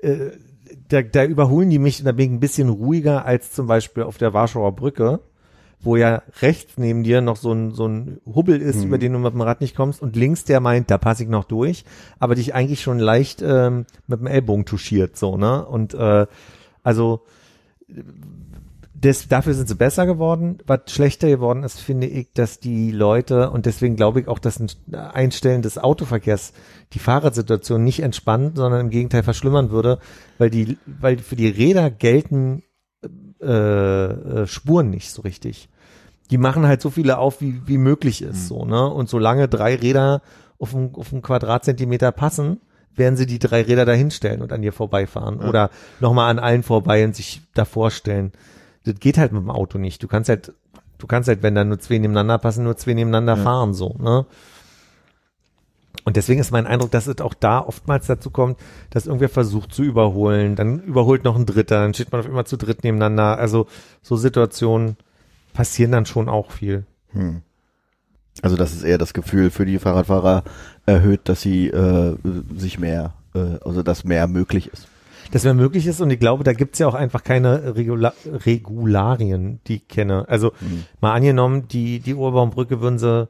Äh, da, da überholen die mich, da bin ich ein bisschen ruhiger als zum Beispiel auf der Warschauer Brücke wo ja rechts neben dir noch so ein, so ein Hubbel ist, über den du mit dem Rad nicht kommst und links der meint, da passe ich noch durch, aber dich eigentlich schon leicht ähm, mit dem Ellbogen touchiert, so, ne? Und äh, also das, dafür sind sie besser geworden. Was schlechter geworden ist, finde ich, dass die Leute, und deswegen glaube ich auch, dass ein Einstellen des Autoverkehrs die Fahrradsituation nicht entspannt, sondern im Gegenteil verschlimmern würde, weil die, weil für die Räder gelten äh, äh, Spuren nicht so richtig. Die machen halt so viele auf, wie, wie möglich ist, so, ne? Und solange drei Räder auf einen, auf einen Quadratzentimeter passen, werden sie die drei Räder dahinstellen und an dir vorbeifahren oder nochmal an allen vorbei und sich davor stellen. Das geht halt mit dem Auto nicht. Du kannst halt, du kannst halt, wenn da nur zwei nebeneinander passen, nur zwei nebeneinander Ja. fahren, so, ne? Und deswegen ist mein Eindruck, dass es auch da oftmals dazu kommt, dass irgendwer versucht zu überholen, dann überholt noch ein Dritter, dann steht man auf immer zu dritt nebeneinander. Also so Situationen passieren dann schon auch viel. Hm. Also das ist eher das Gefühl für die Fahrradfahrer erhöht, dass sie äh, sich mehr, äh, also dass mehr möglich ist. Das wäre möglich ist und ich glaube, da gibt's ja auch einfach keine Regula Regularien, die ich kenne. Also Mhm. mal angenommen, die, die Urbaumbrücke würden sie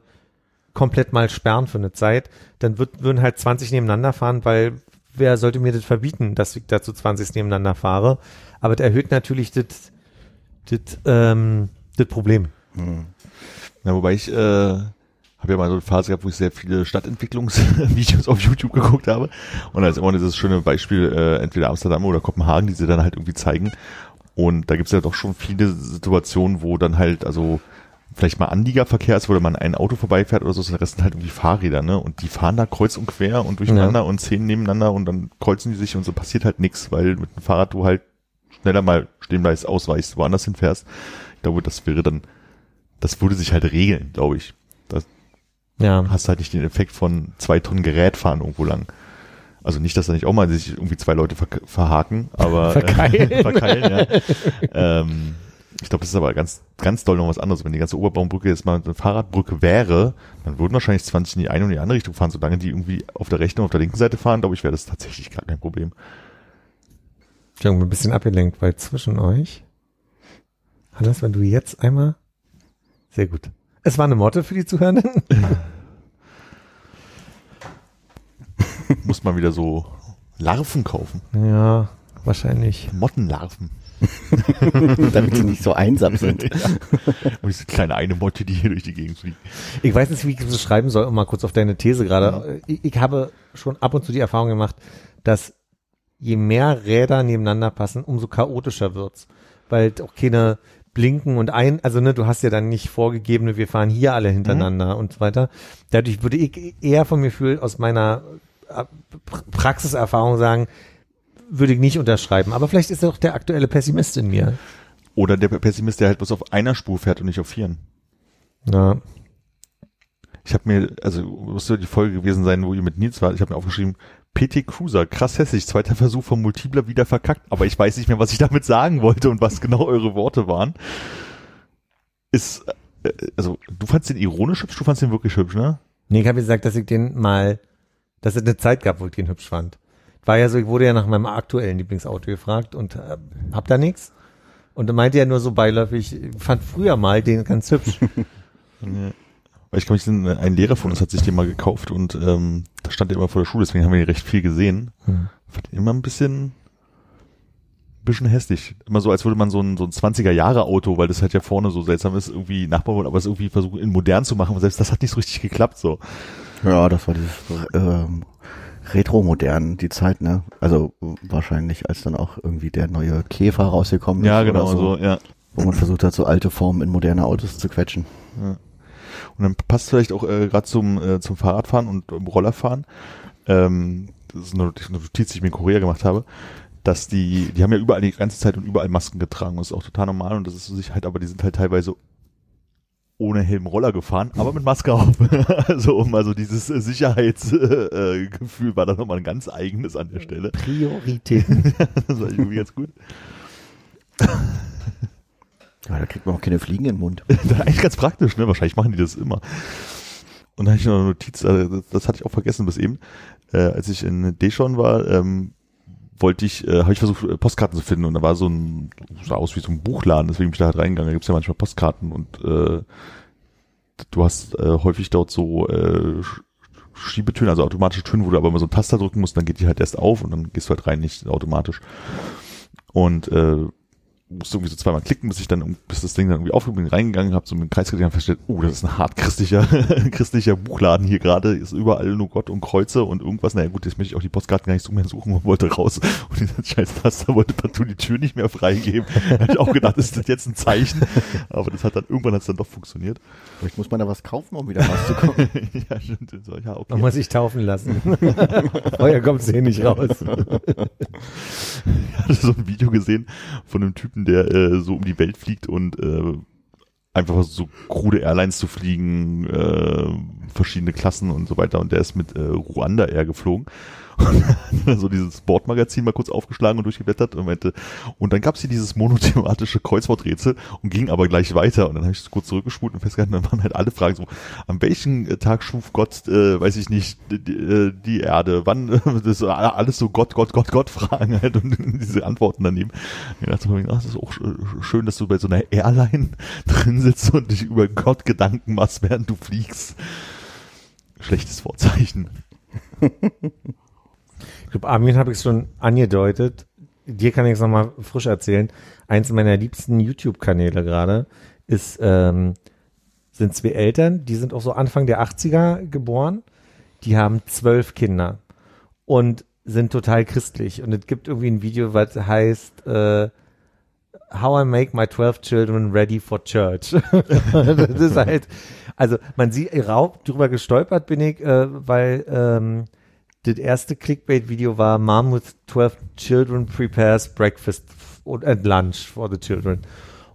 komplett mal sperren für eine Zeit, dann wird, würden halt 20 nebeneinander fahren, weil wer sollte mir das verbieten, dass ich dazu 20 nebeneinander fahre? Aber das erhöht natürlich das, das, ähm, das Problem. Hm. Ja, wobei ich äh, habe ja mal so eine Phase gehabt, wo ich sehr viele Stadtentwicklungsvideos auf YouTube geguckt habe. Und da ist immer dieses schöne Beispiel, äh, entweder Amsterdam oder Kopenhagen, die sie dann halt irgendwie zeigen. Und da gibt's ja doch schon viele Situationen, wo dann halt, also vielleicht mal Anliegerverkehr ist, wo dann mal ein Auto vorbeifährt oder so, der Rest sind halt irgendwie Fahrräder, ne? Und die fahren da kreuz und quer und durcheinander und zehn nebeneinander und dann kreuzen die sich und so passiert halt nichts, weil mit dem Fahrrad du halt schneller mal stehen bleibst, ausweichst, woanders hinfährst. Glaube, das wäre dann, das würde sich halt regeln, glaube ich. Das Ja. hast halt nicht den Effekt von zwei Tonnen Gerät fahren irgendwo lang. Also nicht, dass da nicht auch mal sich irgendwie zwei Leute ver verhaken, aber Verkeilen. Äh, verkeilen ja. ähm, ich glaube, das ist aber ganz, ganz doll noch was anderes. Wenn die ganze Oberbaumbrücke jetzt mal eine Fahrradbrücke wäre, dann würden wahrscheinlich 20 in die eine und die andere Richtung fahren. Solange die irgendwie auf der rechten und auf der linken Seite fahren, glaube ich, wäre das tatsächlich gar kein Problem. Ich bin ein bisschen abgelenkt, weil zwischen euch. Hannes, wenn du jetzt einmal. Sehr gut. Es war eine Motte für die Zuhörenden. Muss man wieder so Larven kaufen. Ja, wahrscheinlich. Mottenlarven. Damit sie nicht so einsam sind. Und diese kleine eine Motte, die hier durch die Gegend fliegt. Ich weiß nicht, wie ich das schreiben soll, um mal kurz auf deine These gerade. Ich, ich habe schon ab und zu die Erfahrung gemacht, dass je mehr Räder nebeneinander passen, umso chaotischer wird's. Weil auch keine blinken und ein, also ne, du hast ja dann nicht vorgegebene, wir fahren hier alle hintereinander und so weiter. Dadurch würde ich eher von mir fühlen, aus meiner äh, Pr- Praxiserfahrung sagen, würde ich nicht unterschreiben. Aber vielleicht ist auch der aktuelle Pessimist in mir. Oder der Pessimist, der halt bloß auf einer Spur fährt und nicht auf vieren. Ja. Ich habe mir, also musste die Folge gewesen sein, wo ihr mit Nils war. Ich habe mir aufgeschrieben, PT Cruiser, krass hässlich, zweiter Versuch vom Multipler wieder verkackt. Aber ich weiß nicht mehr, was ich damit sagen wollte und was genau eure Worte waren. Ist, äh, also du fandst den ironisch hübsch, du fandst den wirklich hübsch, ne? Nee, ich habe gesagt, dass ich den mal, dass es eine Zeit gab, wo ich den hübsch fand. War ja so, ich wurde ja nach meinem aktuellen Lieblingsauto gefragt und äh, hab da nichts. Und meinte ja nur so beiläufig, ich fand früher mal den ganz hübsch. Ja. Weil ich glaube, ich sind ein Lehrer von uns hat sich den mal gekauft und ähm, da stand er immer vor der Schule, deswegen haben wir ihn recht viel gesehen. Hm. Fand immer ein bisschen, bisschen hässlich. Immer so, als würde man so ein, so ein 20er Jahre Auto, weil das halt ja vorne so seltsam ist, irgendwie nachbauen, aber es irgendwie versuchen, in modern zu machen. Und selbst das hat nicht so richtig geklappt, so. Ja, das war dieses ähm, Retro-modern, die Zeit, ne? Also wahrscheinlich, als dann auch irgendwie der neue Käfer rausgekommen ist. Ja, oder genau, so, so, ja. Wo man versucht hat, so alte Formen in moderne Autos zu quetschen. Und dann passt vielleicht auch äh, gerade zum, äh, zum Fahrradfahren und ähm, Rollerfahren, ähm, das ist eine Notiz, die ich mir in Korea gemacht habe, dass die, die haben ja überall die ganze Zeit und überall Masken getragen. Das ist auch total normal und das ist so Sicherheit, aber die sind halt teilweise ohne Helm Roller gefahren, aber mit Maske auf. also um also dieses äh, Sicherheitsgefühl äh, war da nochmal ein ganz eigenes an der Stelle. Prioritäten. Das war irgendwie ganz gut. Ja, da kriegt man auch keine Fliegen im Mund. Eigentlich ganz praktisch, ne? Wahrscheinlich machen die das immer. Und dann hatte ich noch eine Notiz, äh, das, hatte ich auch vergessen bis eben. Äh, als ich in Deschon war, ähm, wollte ich, äh, habe ich versucht, äh, Postkarten zu finden und da war so ein, sah aus wie so ein Buchladen, deswegen bin ich da halt reingegangen. Da gibt's ja manchmal Postkarten und äh, du hast äh, häufig dort so äh, Sch- Schiebetöne, also automatische Töne, wo du aber immer so einen Taster drücken musst, dann geht die halt erst auf und dann gehst du halt rein, nicht automatisch. Und äh, musste irgendwie so zweimal klicken, bis ich dann, bis das Ding dann irgendwie aufgehoben bin, reingegangen habe, so mit dem Kreis gedreht und festgestellt, oh, das ist ein hart christlicher, christlicher Buchladen hier gerade, ist überall nur Gott und Kreuze und irgendwas. Naja gut, jetzt möchte ich auch die Postkarten gar nicht so mehr suchen und wollte raus. Und dieser scheiß Taster wollte partout die Tür nicht mehr freigeben. Da hab ich auch gedacht, ist das jetzt ein Zeichen? Aber das hat dann, irgendwann hat es dann doch funktioniert. Vielleicht muss man da was kaufen, um wieder rauszukommen. ja, stimmt. So, ja, okay. Man muss sich taufen lassen. Vorher kommst du hier nicht raus. Ich hatte so ein Video gesehen von einem Typen, der äh, so um die Welt fliegt und äh, einfach so krude Airlines zu fliegen, äh, verschiedene Klassen und so weiter. Und der ist mit äh, Ruanda Air geflogen. Und so dieses Bordmagazin mal kurz aufgeschlagen und durchgeblättert und meinte, und dann gab's hier dieses monothematische Kreuzworträtsel und ging aber gleich weiter. Und dann habe ich es kurz zurückgespult und festgehalten, dann waren halt alle Fragen so, an welchem äh, Tag schuf Gott, äh, weiß ich nicht, die, äh, die Erde, wann, das ist alles so Gott, Gott, Gott, Gott Fragen halt und diese Antworten daneben. Ich dachte mir, ach, das ist auch sch- schön, dass du bei so einer Airline drin sitzt und dich über Gott Gedanken machst, während du fliegst. Schlechtes Vorzeichen. Glaube, Armin habe ich schon angedeutet. Dir kann ich es nochmal frisch erzählen. Eins meiner liebsten YouTube-Kanäle gerade ist, ähm, sind zwei Eltern, die sind auch so Anfang der 80er geboren. Die haben zwölf Kinder und sind total christlich. Und es gibt irgendwie ein Video, was heißt, äh, How I Make My 12 Children Ready for Church. das ist halt, also man sieht, raub, drüber gestolpert bin ich, äh, weil ähm, das erste Clickbait-Video war Mom with 12 Children prepares breakfast and lunch for the children.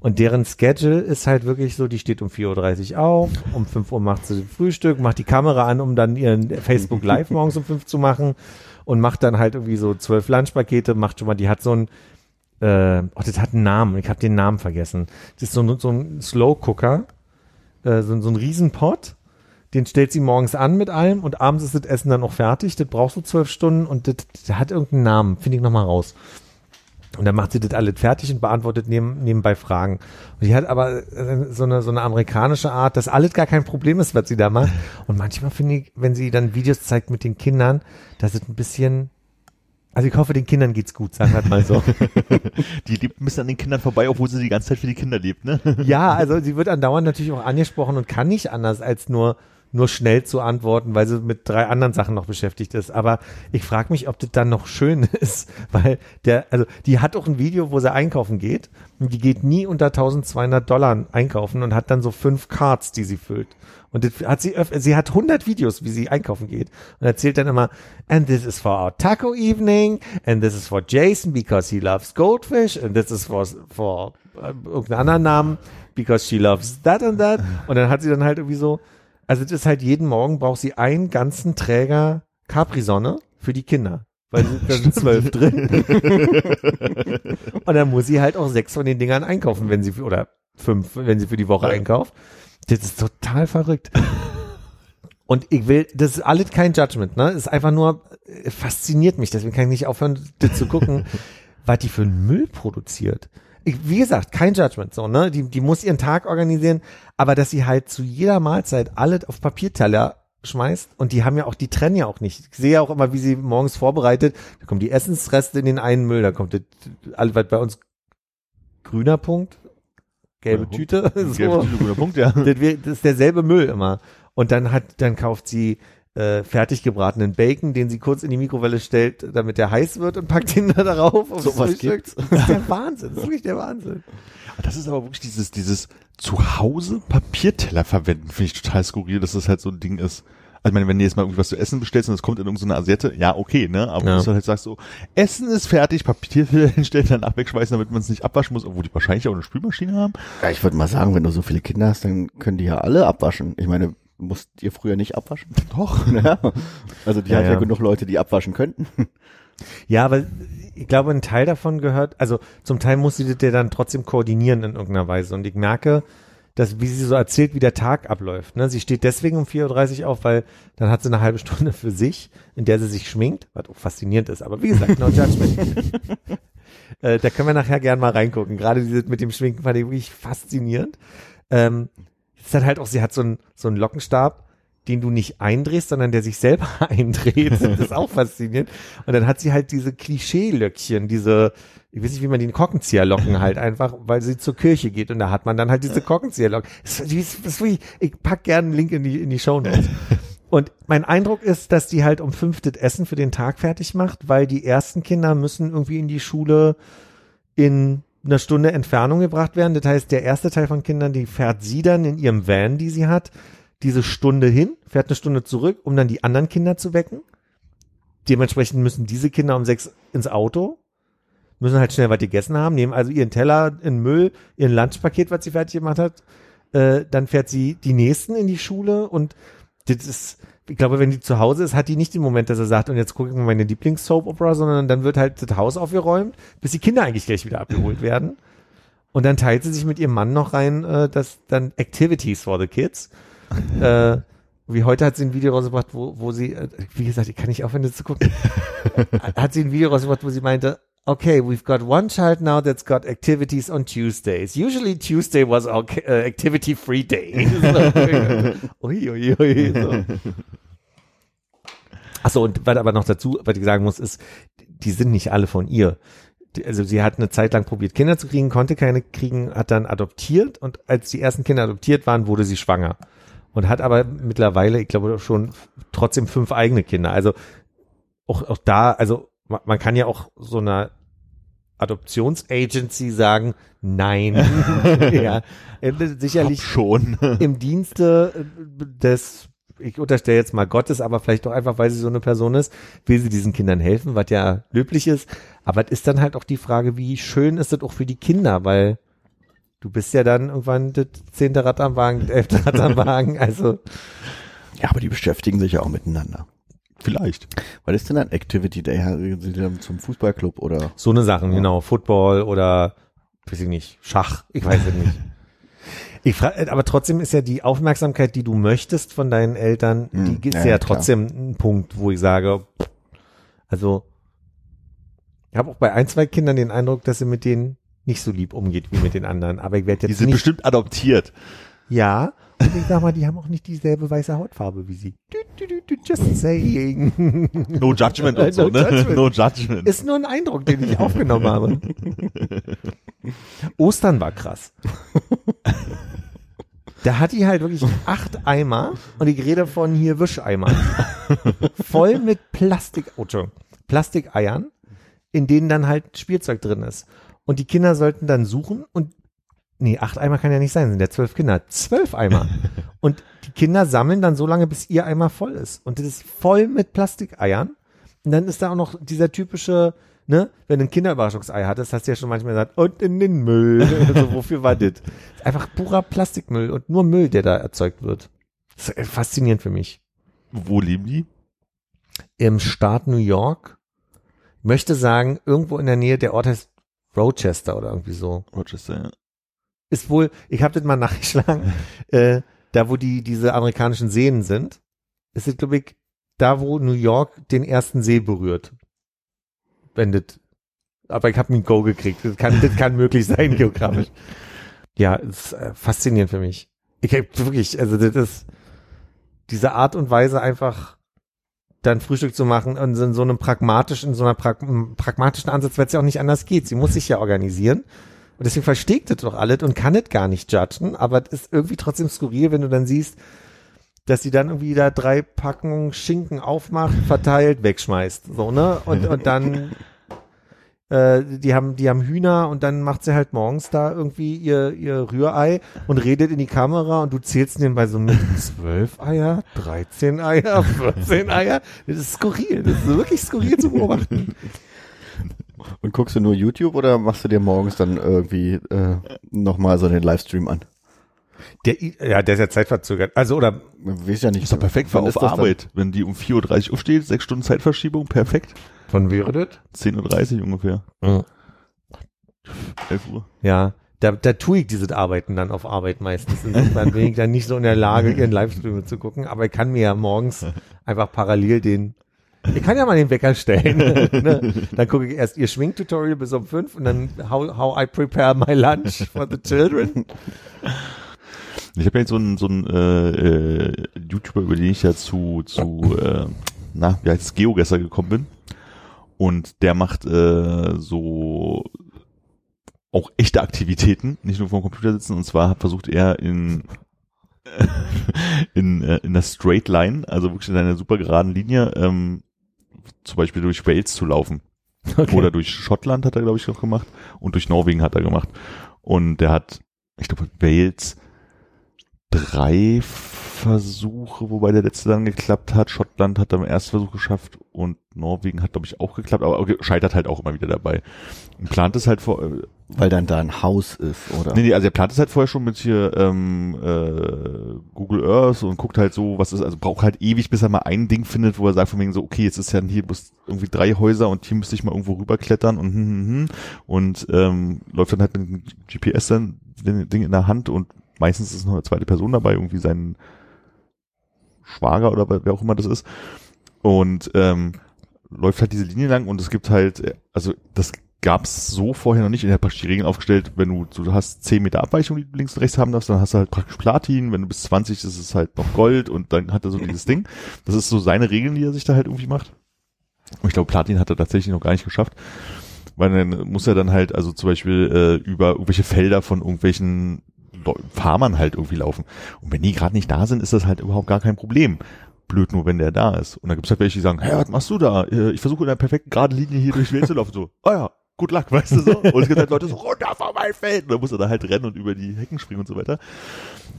Und deren Schedule ist halt wirklich so, die steht um 4.30 Uhr auf, um 5 Uhr macht sie Frühstück, macht die Kamera an, um dann ihren Facebook Live morgens um 5 zu machen und macht dann halt irgendwie so zwölf Lunchpakete, macht schon mal, die hat so ein, äh, oh, das hat einen Namen, ich habe den Namen vergessen. Das ist so, ein- so ein Slow Cooker, äh, so, so ein Riesenpott. Den stellt sie morgens an mit allem und abends ist das Essen dann auch fertig. Das brauchst du zwölf Stunden und das, das hat irgendeinen Namen, finde ich nochmal raus. Und dann macht sie das alles fertig und beantwortet neben, nebenbei Fragen. Und die hat aber äh, so eine, so eine amerikanische Art, dass alles gar kein Problem ist, was sie da macht. Und manchmal finde ich, wenn sie dann Videos zeigt mit den Kindern, dass es ein bisschen, also ich hoffe, den Kindern geht's gut, sagen wir mal so. Die lebt ein bisschen an den Kindern vorbei, obwohl sie die ganze Zeit für die Kinder lebt, ne? Ja, also sie wird andauernd natürlich auch angesprochen und kann nicht anders als nur nur schnell zu antworten, weil sie mit drei anderen Sachen noch beschäftigt ist. Aber ich frage mich, ob das dann noch schön ist, weil der, also die hat auch ein Video, wo sie einkaufen geht und die geht nie unter 1200 Dollar einkaufen und hat dann so fünf Cards, die sie füllt. Und das hat sie, sie hat 100 Videos, wie sie einkaufen geht und erzählt dann immer, and this is for our taco evening, and this is for Jason because he loves goldfish, and this is for, for äh, irgendeinen anderen Namen, because she loves that and that. Und dann hat sie dann halt irgendwie so, also das ist halt jeden Morgen braucht sie einen ganzen Träger Capri-Sonne für die Kinder. Weil da sind zwölf drin. Und dann muss sie halt auch sechs von den Dingern einkaufen, wenn sie, für- oder fünf, wenn sie für die Woche einkauft. Das ist total verrückt. Und ich will, das ist alles kein Judgment, ne? Das ist einfach nur, äh, fasziniert mich, deswegen kann ich nicht aufhören, das zu gucken, was die für einen Müll produziert. Ich, wie gesagt, kein Judgment, so, ne? Die, die muss ihren Tag organisieren, aber dass sie halt zu jeder Mahlzeit alles auf Papierteller schmeißt und die haben ja auch, die trennen ja auch nicht. Ich sehe ja auch immer, wie sie morgens vorbereitet, da kommen die Essensreste in den einen Müll, da kommt das, alles, was bei uns grüner Punkt, gelbe Grüner Tüte, so. Gelbe Tüte, guter Punkt, ja. Das ist derselbe Müll immer. Und dann hat, dann kauft sie äh, fertig gebratenen Bacon, den sie kurz in die Mikrowelle stellt, damit der heiß wird und packt ihn da drauf. aufs So was gibt's. Das ist der Wahnsinn. Das ist wirklich der Wahnsinn. Das ist aber wirklich dieses, dieses Zuhause Papierteller verwenden, finde ich total skurril, dass das halt so ein Ding ist. Also ich meine, wenn du jetzt mal irgendwie was zu essen bestellst und es kommt in irgendeine Asiette, ja, okay, ne? Aber Ja. du halt sagst so, Essen ist fertig, Papierteller hinstellen, danach wegschmeißen, damit man es nicht abwaschen muss, obwohl die wahrscheinlich auch eine Spülmaschine haben. Ja, ich würde mal sagen, wenn du so viele Kinder hast, dann können die ja alle abwaschen. Ich meine, musst ihr früher nicht abwaschen? Doch. Ja. Also die Ja, hat ja ja. genug Leute, die abwaschen könnten. Ja, aber ich glaube, ein Teil davon gehört, also zum Teil muss sie das ja dann trotzdem koordinieren in irgendeiner Weise. Und ich merke, dass, wie sie so erzählt, wie der Tag abläuft. Ne? Sie steht deswegen um 4.30 Uhr auf, weil dann hat sie eine halbe Stunde für sich, in der sie sich schminkt, was auch faszinierend ist. Aber wie gesagt, no judgment. äh, da können wir nachher gern mal reingucken. Gerade dieses mit dem Schminken fand ich wirklich faszinierend. Ähm, ist dann halt auch, sie hat so einen, so einen Lockenstab, den du nicht eindrehst, sondern der sich selber eindreht. Das ist auch faszinierend. Und dann hat sie halt diese Klischee-Löckchen, diese, ich weiß nicht, wie man die Korkenzieherlocken halt einfach, weil sie zur Kirche geht und da hat man dann halt diese Korkenzieherlocken. Das, ist- das, ist- ich pack gerne einen Link in die, in die Show Notes. Und mein Eindruck ist, dass die halt um fünf das Essen für den Tag fertig macht, weil die ersten Kinder müssen irgendwie in die Schule in einer Stunde Entfernung gebracht werden. Das heißt, der erste Teil von Kindern, die fährt sie dann in ihrem Van, die sie hat, diese Stunde hin, fährt eine Stunde zurück, um dann die anderen Kinder zu wecken. Dementsprechend müssen diese Kinder um sechs ins Auto, müssen halt schnell was gegessen haben, nehmen also ihren Teller in Müll, ihren Lunchpaket, was sie fertig gemacht hat, äh, dann fährt sie die nächsten in die Schule und das ist, ich glaube, wenn die zu Hause ist, hat die nicht den Moment, dass er sagt, und jetzt gucke ich mal meine Lieblings-Soap-Opera, sondern dann wird halt das Haus aufgeräumt, bis die Kinder eigentlich gleich wieder abgeholt werden. Und dann teilt sie sich mit ihrem Mann noch rein, äh, dass dann Activities for the Kids. äh, wie heute hat sie ein Video rausgebracht, wo, wo sie, äh, wie gesagt, ich kann nicht aufhören, das zu gucken. hat sie ein Video rausgebracht, wo sie meinte, okay, we've got one child now that's got activities on Tuesdays. Usually Tuesday was our uh, activity free day. ui, ui, ui, so. Achso, und was aber noch dazu, was ich sagen muss, ist, die sind nicht alle von ihr. Also sie hat eine Zeit lang probiert, Kinder zu kriegen, konnte keine kriegen, hat dann adoptiert und als die ersten Kinder adoptiert waren, wurde sie schwanger. Und hat aber mittlerweile, ich glaube, schon trotzdem fünf eigene Kinder. Also auch, auch da, also ma- man kann ja auch so einer Adoptionsagency sagen, nein. ja, äh, sicherlich schon. im Dienste äh, des, ich unterstelle jetzt mal Gottes, aber vielleicht auch einfach, weil sie so eine Person ist, will sie diesen Kindern helfen, was ja löblich ist. Aber es ist dann halt auch die Frage, wie schön ist das auch für die Kinder, weil du bist ja dann irgendwann das zehnte Rad am Wagen, elfte Rad am Wagen, also Ja, aber die beschäftigen sich ja auch miteinander. Vielleicht. Was ist denn ein Activity Day? Sind Sie dann zum Fußballclub oder? so eine Sachen, genau, Football oder, weiß ich nicht, Schach, ich weiß es nicht. Ich frage, aber trotzdem ist ja die Aufmerksamkeit, die du möchtest von deinen Eltern, Hm, die ist ja, ja, ja, klar. trotzdem ein Punkt, wo ich sage, also ich habe auch bei ein, zwei Kindern den Eindruck, dass sie mit denen nicht so lieb umgeht wie mit den anderen. Aber ich werde Die jetzt sind nicht. bestimmt adoptiert. Ja. Und ich sag mal, die haben auch nicht dieselbe weiße Hautfarbe wie sie. Just saying. No judgment und so, No ne? judgment. No judgment. Ist nur ein Eindruck, den ich aufgenommen habe. Ostern war krass. Da hat die halt wirklich acht Eimer und ich rede von hier Wischeimern. Voll mit Plastik, oh, Plastikeiern, in denen dann halt Spielzeug drin ist. Und die Kinder sollten dann suchen und nee, acht Eimer kann ja nicht sein, sind ja zwölf Kinder. Zwölf Eimer. Und die Kinder sammeln dann so lange, bis ihr Eimer voll ist. Und das ist voll mit Plastikeiern. Und dann ist da auch noch dieser typische, ne, wenn du ein Kinderüberraschungsei hattest, hast du ja schon manchmal gesagt, und in den Müll. also, wofür war das? Einfach purer Plastikmüll und nur Müll, der da erzeugt wird. Das ist äh, faszinierend für mich. Wo leben die? Im Staat New York, ich möchte sagen, irgendwo in der Nähe, der Ort heißt Rochester oder irgendwie so. Rochester, ja. Ist wohl, ich habe das mal nachgeschlagen, äh, da wo die, diese amerikanischen Seen sind, ist es, glaube ich, da wo New York den ersten See berührt. Wenn das, aber ich habe ein Go gekriegt. Das kann, das kann möglich sein, geografisch. Ja, ist äh, faszinierend für mich. Ich hab wirklich, also das ist diese Art und Weise einfach dann Frühstück zu machen und in so einem pragmatischen, in so einer prag pragmatischen Ansatz, weil es ja auch nicht anders geht. Sie muss sich ja organisieren. Und deswegen versteht das doch alles und kann es gar nicht judgen, aber es ist irgendwie trotzdem skurril, wenn du dann siehst, dass sie dann irgendwie da drei Packungen Schinken aufmacht, verteilt, wegschmeißt. So, ne? Und, und dann, äh, die haben, die haben Hühner und dann macht sie halt morgens da irgendwie ihr, ihr Rührei und redet in die Kamera und du zählst nebenbei so mit zwölf Eier, 13 Eier, 14 Eier. Das ist skurril. Das ist wirklich skurril zu beobachten. Und guckst du nur YouTube oder machst du dir morgens dann irgendwie äh, nochmal so den Livestream an? Der, ja, der ist ja zeitverzögert. Also, oder Weiß ja nicht. Ist doch perfekt für auf das dann? Arbeit. Wenn die um 4.30 Uhr aufsteht, sechs Stunden Zeitverschiebung, perfekt. Wann wäre das? 10.30 Uhr ungefähr. Mhm. 11 Uhr. Ja, da, da tue ich dieses Arbeiten dann auf Arbeit meistens. Insofern bin ich dann nicht so in der Lage, ihren Livestream zu gucken, aber ich kann mir ja morgens einfach parallel den ich kann ja mal den Wecker stellen. ne? Dann gucke ich erst ihr Schwingtutorial bis um fünf und dann how, how I prepare my lunch for the children. Ich habe ja jetzt so einen, so einen äh, äh, YouTuber, über den ich ja zu, zu äh, na, wie heißt es, Geogesser gekommen bin. Und der macht äh, so auch echte Aktivitäten, nicht nur vor dem Computer sitzen. Und zwar versucht er in in, äh, in der Straight Line, also wirklich in einer super geraden Linie, ähm, zum Beispiel durch Wales zu laufen. Oder durch Schottland hat er, glaube ich, noch gemacht. Und durch Norwegen hat er gemacht. Und der hat, ich glaube, Wales drei Versuche, wobei der letzte dann geklappt hat. Schottland hat am ersten Versuch geschafft und Norwegen hat, glaube ich, auch geklappt, aber okay, scheitert halt auch immer wieder dabei. Und plant es halt vor, äh, Weil dann da ein Haus ist, oder? Nee, nee, also er plant es halt vorher schon mit hier ähm, äh, Google Earth und guckt halt so, was ist, also braucht halt ewig, bis er mal ein Ding findet, wo er sagt von wegen so, okay, jetzt ist ja hier bloß irgendwie drei Häuser und hier müsste ich mal irgendwo rüberklettern und hm, hm, hm, und ähm, läuft dann halt mit dem GPS dann den Ding in der Hand und meistens ist noch eine zweite Person dabei, irgendwie sein Schwager oder wer auch immer das ist. Und ähm, läuft halt diese Linie lang und es gibt halt, äh, also das gab's so vorher noch nicht. Er hat praktisch die Regeln aufgestellt, wenn du, du hast 10 Meter Abweichung, die du links und rechts haben darfst, dann hast du halt praktisch Platin, wenn du bis 20 ist es halt noch Gold und dann hat er so dieses Ding. Das ist so seine Regeln, die er sich da halt irgendwie macht. Und ich glaube, Platin hat er tatsächlich noch gar nicht geschafft. Weil dann muss er dann halt, also zum Beispiel äh, über irgendwelche Felder von irgendwelchen Farmern halt irgendwie laufen. Und wenn die gerade nicht da sind, ist das halt überhaupt gar kein Problem. Blöd nur, wenn der da ist. Und dann gibt's halt welche, die sagen, hey, was machst du da? Äh, Ich versuche in einer perfekten geraden Linie hier durch die Welt zu laufen. So, ah ja, gut Luck, weißt du so. Und es gibt halt Leute so, runter von meinem Feld. Und dann muss er da halt rennen und über die Hecken springen und so weiter.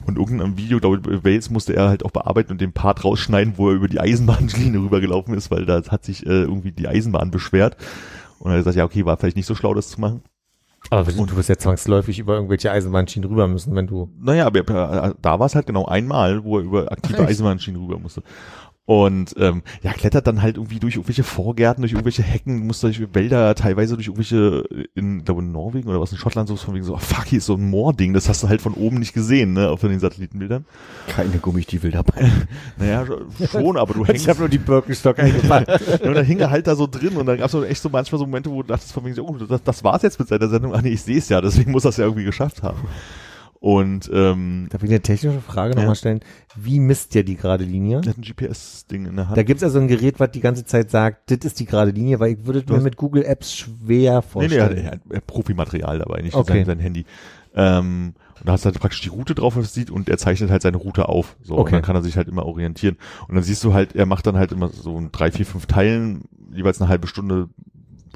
Und irgendein Video, glaube ich, Wales musste er halt auch bearbeiten und den Part rausschneiden, wo er über die Eisenbahnlinie rübergelaufen ist, weil da hat sich äh, irgendwie die Eisenbahn beschwert. Und er hat gesagt, ja, okay, war vielleicht nicht so schlau, das zu machen. Aber du wirst ja zwangsläufig über irgendwelche Eisenbahnschienen rüber müssen, wenn du. Naja, aber äh, da war es halt genau einmal, wo er über aktive? Eisenbahnschienen rüber musste. Und ähm, ja, klettert dann halt irgendwie durch irgendwelche Vorgärten, durch irgendwelche Hecken, muss durch Wälder, teilweise durch irgendwelche, in, glaube in Norwegen oder was in Schottland, so von wegen so, ah, fuck, hier ist so ein Moording, das hast du halt von oben nicht gesehen, ne, auf den Satellitenbildern. Keine Gummistiefel dabei. Naja, schon, aber du hängst, Ich habe nur die Birkenstock eingepackt. Ja, und dann hing er halt da so drin und dann gab es echt so manchmal so Momente, wo du dachtest von wegen so, oh, das, das war's jetzt mit seiner Sendung. Ach nee, ich sehe es ja, deswegen muss es ja irgendwie geschafft haben. Und ähm, Darf ich eine technische Frage nochmal Ja. stellen? Wie misst ihr die gerade Linie? er hat ein GPS-Ding in der Hand. Da gibt's also ein Gerät, was die ganze Zeit sagt, das ist die gerade Linie, weil ich würde mir mit Google Apps schwer Nee, nee, er vorstellen. hat, er hat, er Profimaterial dabei, nicht Okay. sein, sein Handy. Ähm, und da hast du halt praktisch die Route drauf, was sieht, und er zeichnet halt seine Route auf. So, Okay. und dann kann er sich halt immer orientieren. Und dann siehst du halt, er macht dann halt immer so drei, vier, fünf Teilen, jeweils eine halbe Stunde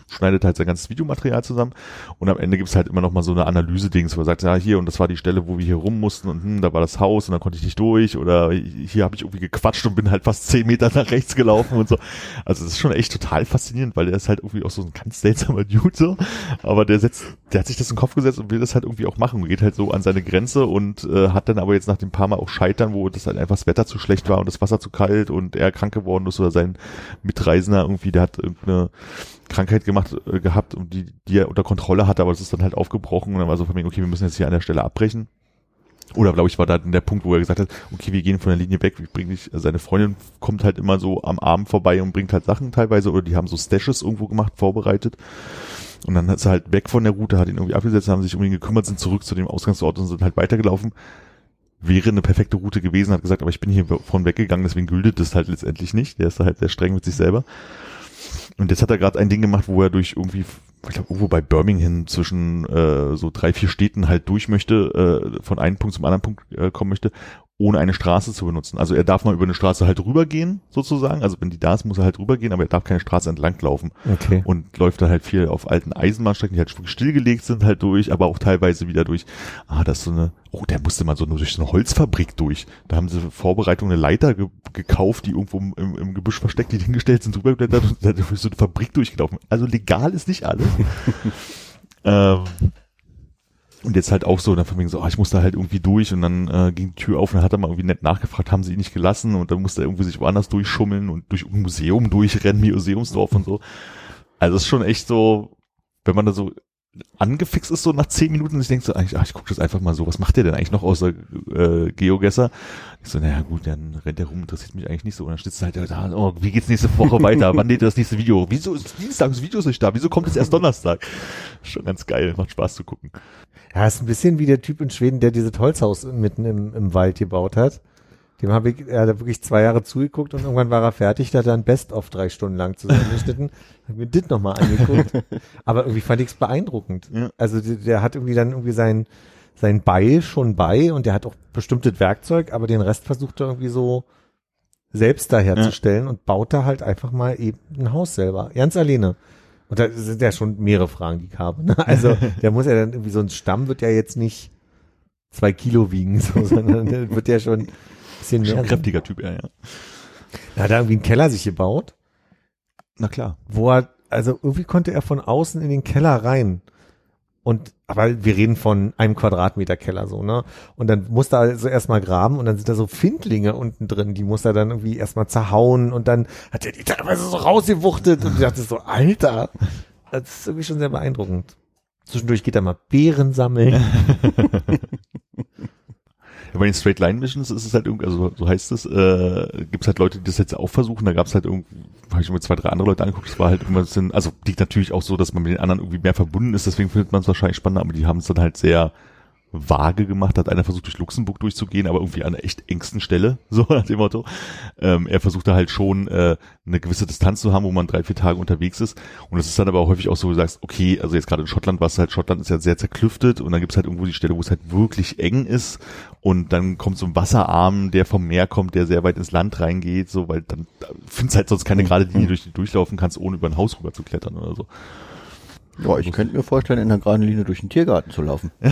schneidet halt sein ganzes Videomaterial zusammen und am Ende gibt's halt immer noch mal so eine Analyse-Dings, wo er sagt, ja hier und das war die Stelle, wo wir hier rum mussten und hm, da war das Haus und dann konnte ich nicht durch oder hier habe ich irgendwie gequatscht und bin halt fast zehn Meter nach rechts gelaufen und so. Also das ist schon echt total faszinierend, weil der ist halt irgendwie auch so ein ganz seltsamer Dude so, aber der setzt, der hat sich das in den Kopf gesetzt und will das halt irgendwie auch machen geht halt so an seine Grenze und äh, hat dann aber jetzt nach dem paar Mal auch Scheitern, wo das halt einfach das Wetter zu schlecht war und das Wasser zu kalt und er krank geworden ist oder sein Mitreisender irgendwie, der hat irgendeine Krankheit gemacht äh, gehabt und die, die er unter Kontrolle hatte, aber es ist dann halt aufgebrochen und dann war so von mir, okay, wir müssen jetzt hier an der Stelle abbrechen. Oder glaube ich, war da der Punkt, wo er gesagt hat, okay, wir gehen von der Linie weg, ich bring dich, also seine Freundin kommt halt immer so am Abend vorbei und bringt halt Sachen teilweise, oder die haben so Stashes irgendwo gemacht, vorbereitet. Und dann ist er halt weg von der Route, hat ihn irgendwie abgesetzt, haben sich um ihn gekümmert, sind zurück zu dem Ausgangsort und sind halt weitergelaufen. Wäre eine perfekte Route gewesen, hat gesagt, aber ich bin hier von weggegangen, deswegen gültet das halt letztendlich nicht. Der ist da halt sehr streng mit sich selber. Und jetzt hat er gerade ein Ding gemacht, wo er durch irgendwie, ich glaube, irgendwo bei Birmingham zwischen äh, so drei, vier Städten halt durch möchte, äh, von einem Punkt zum anderen Punkt äh, kommen möchte, ohne eine Straße zu benutzen. Also er darf mal über eine Straße halt rübergehen, sozusagen. Also wenn die da ist, muss er halt rübergehen, aber er darf keine Straße entlang laufen. Okay. Und läuft dann halt viel auf alten Eisenbahnstrecken, die halt stillgelegt sind, halt durch, aber auch teilweise wieder durch, ah, das ist so eine, oh, der musste mal so nur durch so eine Holzfabrik durch. Da haben sie Vorbereitung eine Leiter ge gekauft, die irgendwo im, im, im Gebüsch versteckt, die hingestellt sind, drübergeblättert und dann durch so eine Fabrik durchgelaufen. Also legal ist nicht alles. ähm, und jetzt halt auch so, dann von wegen so, ah, ich musste halt irgendwie durch und dann äh, ging die Tür auf und dann hat er mal irgendwie nett nachgefragt, haben sie ihn nicht gelassen und dann musste er irgendwie sich woanders durchschummeln und durch ein Museum durchrennen, Museumsdorf und so. Also es ist schon echt so, wenn man da so angefixt ist, so nach zehn Minuten und ich denke so, eigentlich, ach, ich gucke das einfach mal so, was macht der denn eigentlich noch außer äh, Geogesser? Ich so, naja gut, dann rennt der rum, interessiert mich eigentlich nicht so. Und dann steht es halt da, oh, wie geht's nächste Woche weiter? Wann lädt das nächste Video? Wieso ist Dienstag, das Video nicht da? Wieso kommt es erst Donnerstag? Schon ganz geil, macht Spaß zu gucken. Ja, ist ein bisschen wie der Typ in Schweden, der dieses Holzhaus mitten im, im Wald gebaut hat. Dem habe ich, er hat wirklich zwei Jahre zugeguckt und irgendwann war er fertig, da hat er ein Best-of drei Stunden lang zusammengeschnitten. hab mir das nochmal angeguckt. Aber irgendwie fand ich es beeindruckend. Ja. Also der, der hat irgendwie dann irgendwie sein, sein Beil schon bei und der hat auch bestimmtes Werkzeug, aber den Rest versucht er irgendwie so selbst da herzustellen und baut da halt einfach mal eben ein Haus selber. Ganz alleine. Und da sind ja schon mehrere Fragen, die ich habe. Ne? Also der muss ja dann irgendwie so ein Stamm wird ja jetzt nicht zwei Kilo wiegen, so, sondern der wird ja schon bisschen mehr. ein kräftiger Typ, ja, ja. Er hat da irgendwie einen Keller sich gebaut, Na klar. wo er, also irgendwie konnte er von außen in den Keller rein. Und, aber wir reden von einem Quadratmeter Keller so, ne? Und dann musste er also erstmal graben und dann sind da so Findlinge unten drin, die muss er dann irgendwie erstmal zerhauen und dann hat er die teilweise so rausgewuchtet und ich dachte so, Alter, das ist irgendwie schon sehr beeindruckend. Zwischendurch geht er mal Beeren sammeln. Bei den Straight Line Missions ist es halt irgendwie, also so heißt es, äh, gibt es halt Leute, die das jetzt auch versuchen. Da gab es halt irgendwie, habe ich mir zwei, drei andere Leute angeguckt, das war halt immer bisschen, also liegt natürlich auch so, dass man mit den anderen irgendwie mehr verbunden ist, deswegen findet man es wahrscheinlich spannender, aber die haben es dann halt sehr vage gemacht, hat einer versucht durch Luxemburg durchzugehen, aber irgendwie an der echt engsten Stelle, so nach dem Motto. Ähm, er versuchte halt schon äh, eine gewisse Distanz zu haben, wo man drei, vier Tage unterwegs ist. Und es ist dann aber auch häufig auch so, du sagst, okay, also jetzt gerade in Schottland war es halt, Schottland ist ja sehr zerklüftet und dann gibt es halt irgendwo die Stelle, wo es halt wirklich eng ist und dann kommt so ein Wasserarm, der vom Meer kommt, der sehr weit ins Land reingeht, so, weil dann findest halt sonst keine gerade Linie, durch die du durchlaufen kannst, ohne über ein Haus rüber zu klettern oder so. Ja, ich könnte mir vorstellen, in einer geraden Linie durch den Tiergarten zu laufen.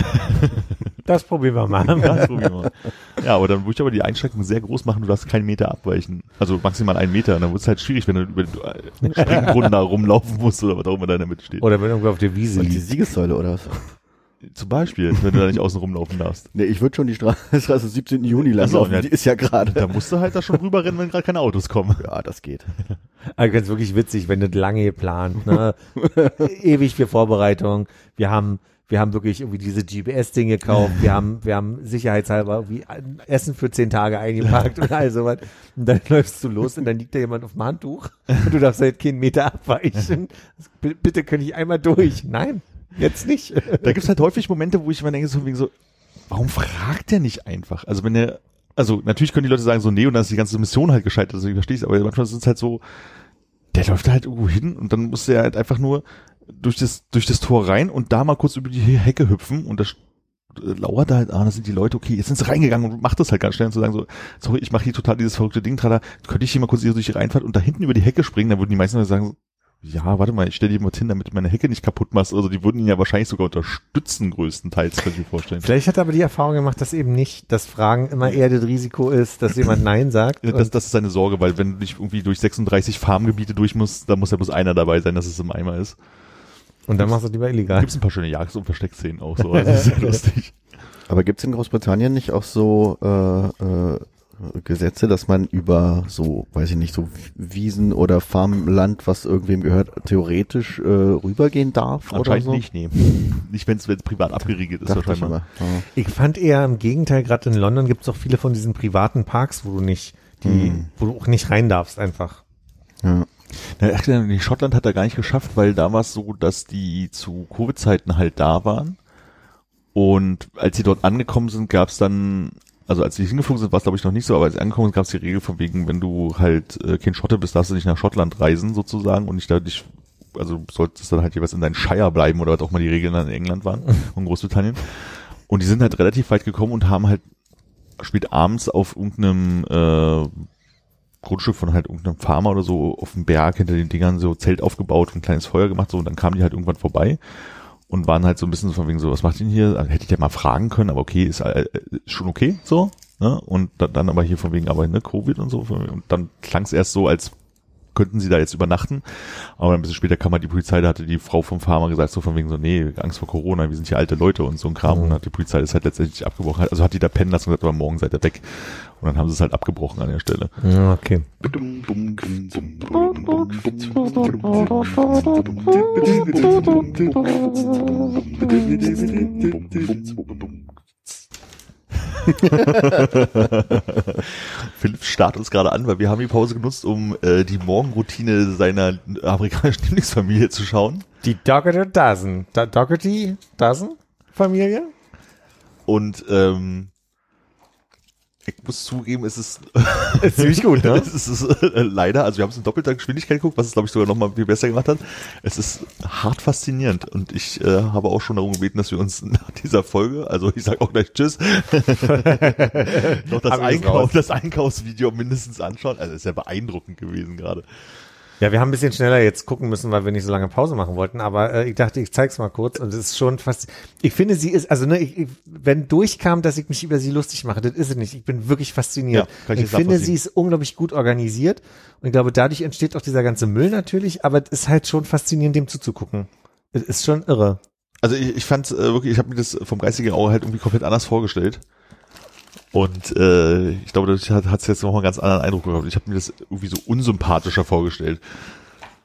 Das probieren wir mal. Das probieren wir mal. ja, aber dann würde ich aber die Einschränkung sehr groß machen, du darfst keinen Meter abweichen. Also maximal einen Meter. Und dann wird es halt schwierig, wenn du über den Springbrunnen da rumlaufen musst oder was auch immer da in der Mitte steht. Oder wenn irgendwo auf der Wiese Und die liegt. Siegessäule oder was? Zum Beispiel, wenn du da nicht außen rumlaufen darfst. Nee, ich würde schon die Straße, Straße 17. Juni so, laufen. ja. Die ist ja gerade. Da musst du halt da schon rüberrennen, wenn gerade keine Autos kommen. Ja, das geht. Also ganz wirklich witzig, wenn das lange geplant, ne? Ewig für Vorbereitung. Wir haben, wir haben wirklich irgendwie diese GPS-Ding gekauft. Wir haben, wir haben sicherheitshalber irgendwie ein Essen für zehn Tage eingepackt und all sowas. Und dann läufst du los und dann liegt da jemand auf dem Handtuch und du darfst halt keinen Meter abweichen. Bitte könnte ich einmal durch. Nein, jetzt nicht. Da gibt's halt häufig Momente, wo ich mir denke, so wegen so, warum fragt der nicht einfach? Also wenn er, also natürlich können die Leute sagen so, nee, und dann ist die ganze Mission halt gescheitert, also ich verstehe es, aber manchmal ist es halt so, der läuft da halt irgendwo hin und dann muss er halt einfach nur durch das, durch das Tor rein und da mal kurz über die Hecke hüpfen und das äh, lauert halt, ah, da sind die Leute, okay, jetzt sind sie reingegangen und macht das halt ganz schnell und zu sagen so, sorry, ich mache hier total dieses verrückte Ding, trala, könnte ich hier mal kurz hier durch die Reinfahrt und da hinten über die Hecke springen, dann würden die meisten Leute sagen, ja, warte mal, ich stell dir mal hin, damit du meine Hecke nicht kaputt machst. Also die würden ihn ja wahrscheinlich sogar unterstützen, größtenteils, kann ich mir vorstellen. Vielleicht hat er aber die Erfahrung gemacht, dass eben nicht das Fragen immer eher das Risiko ist, dass jemand Nein sagt. Ja, Das, das ist seine Sorge, weil wenn du nicht irgendwie durch 36 Farmgebiete durch musst, dann muss ja bloß einer dabei sein, dass es im Eimer ist. Und dann machst du lieber illegal. Gibt's ein paar schöne Jagd- und Versteckszenen auch so, also das ist sehr lustig. Aber gibt's in Großbritannien nicht auch so äh, äh, Gesetze, dass man über so, weiß ich nicht, so Wiesen oder Farmland, was irgendwem gehört, theoretisch äh, rübergehen darf oder Anscheinend so? nicht, nee. Nicht, wenn es privat abgeriegelt ist, ich wahrscheinlich. immer. Ja. Ich fand eher im Gegenteil, gerade in London gibt es auch viele von diesen privaten Parks, wo du nicht, die, Mhm. wo du auch nicht rein darfst einfach. Ja. Na, ach, Schottland hat er gar nicht geschafft, weil da war es so, dass die zu Covid-Zeiten halt da waren. Und als sie dort angekommen sind, gab es dann, also als sie hingeflogen sind, war es glaube ich noch nicht so, aber als sie angekommen sind, gab es die Regel von wegen, wenn du halt äh, kein Schotte bist, darfst du nicht nach Schottland reisen sozusagen und nicht da dich, also solltest dann halt jeweils in deinen Shire bleiben oder was auch mal die Regeln dann in England waren und Großbritannien. Und die sind halt relativ weit gekommen und haben halt spät abends auf irgendeinem äh, Grundstück von halt irgendeinem Farmer oder so auf dem Berg hinter den Dingern so Zelt aufgebaut und ein kleines Feuer gemacht so und dann kamen die halt irgendwann vorbei und waren halt so ein bisschen so von wegen so, was macht ihr denn hier? Also, hätte ich ja mal fragen können, aber okay, ist, äh, ist schon okay, so, ne? Und da, dann aber hier von wegen, aber ne, Covid und so und dann klang es erst so, als könnten sie da jetzt übernachten, aber ein bisschen später kam halt die Polizei, da hatte die Frau vom Farmer gesagt, so von wegen so, nee, Angst vor Corona, wir sind hier alte Leute und so ein Kram und hat die Polizei das halt letztendlich abgebrochen, also hat die da pennen lassen und gesagt, aber morgen seid ihr weg und dann haben sie es halt abgebrochen an der Stelle. Ja, okay. Philipp starrt uns gerade an, weil wir haben die Pause genutzt, um äh, die Morgenroutine seiner amerikanischen Lieblingsfamilie zu schauen. Die Doggett Dozen. Doggety Dozen Familie? Und ähm, ich muss zugeben, es ist, ziemlich gut, ne? es ist äh, leider, also wir haben es in doppelter Geschwindigkeit geguckt, was es glaube ich sogar noch mal viel besser gemacht hat. Es ist hart faszinierend und ich äh, habe auch schon darum gebeten, dass wir uns nach dieser Folge, also ich sage auch gleich Tschüss, noch das, Einkauf, das Einkaufsvideo mindestens anschauen. Also ist ja beeindruckend gewesen gerade. Ja, wir haben ein bisschen schneller jetzt gucken müssen, weil wir nicht so lange Pause machen wollten, aber äh, ich dachte, ich zeig's mal kurz und es ist schon fast, ich finde, sie ist, also ne, ich, ich, wenn durchkam, dass ich mich über sie lustig mache, das ist es nicht. Ich bin wirklich fasziniert. Ja, ich ich finde, sie ist unglaublich gut organisiert und ich glaube, dadurch entsteht auch dieser ganze Müll natürlich, aber es ist halt schon faszinierend, dem zuzugucken. Es ist schon irre. Also ich, ich fand äh, wirklich, ich habe mir das vom geistigen Auge halt irgendwie komplett anders vorgestellt. Und äh, ich glaube, das hat es jetzt noch mal einen ganz anderen Eindruck gehabt. Ich habe mir das irgendwie so unsympathischer vorgestellt.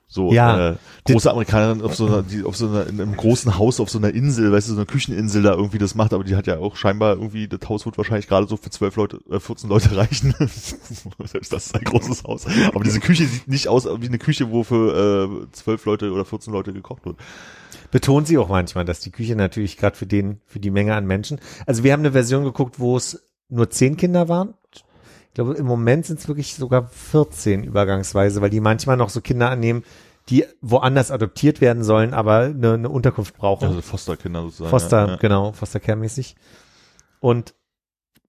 So Ja, äh, große Amerikaner auf so einer, die auf so einer, in einem großen Haus auf so einer Insel, weißt du, so einer Kücheninsel da irgendwie das macht, aber die hat ja auch scheinbar irgendwie, das Haus wird wahrscheinlich gerade so für zwölf Leute, äh, 14 Leute reichen. Selbst das ist ein großes Haus. Aber diese Küche sieht nicht aus wie eine Küche, wo für äh, zwölf Leute oder 14 Leute gekocht wird. betont sie auch manchmal, dass die Küche natürlich gerade für den, für die Menge an Menschen. Also wir haben eine Version geguckt, wo es nur zehn Kinder waren. Ich glaube, im Moment sind es wirklich sogar 14 übergangsweise, weil die manchmal noch so Kinder annehmen, die woanders adoptiert werden sollen, aber eine, eine Unterkunft brauchen. Also Fosterkinder sozusagen. Foster, ja, ja. genau, Foster Care mäßig. Und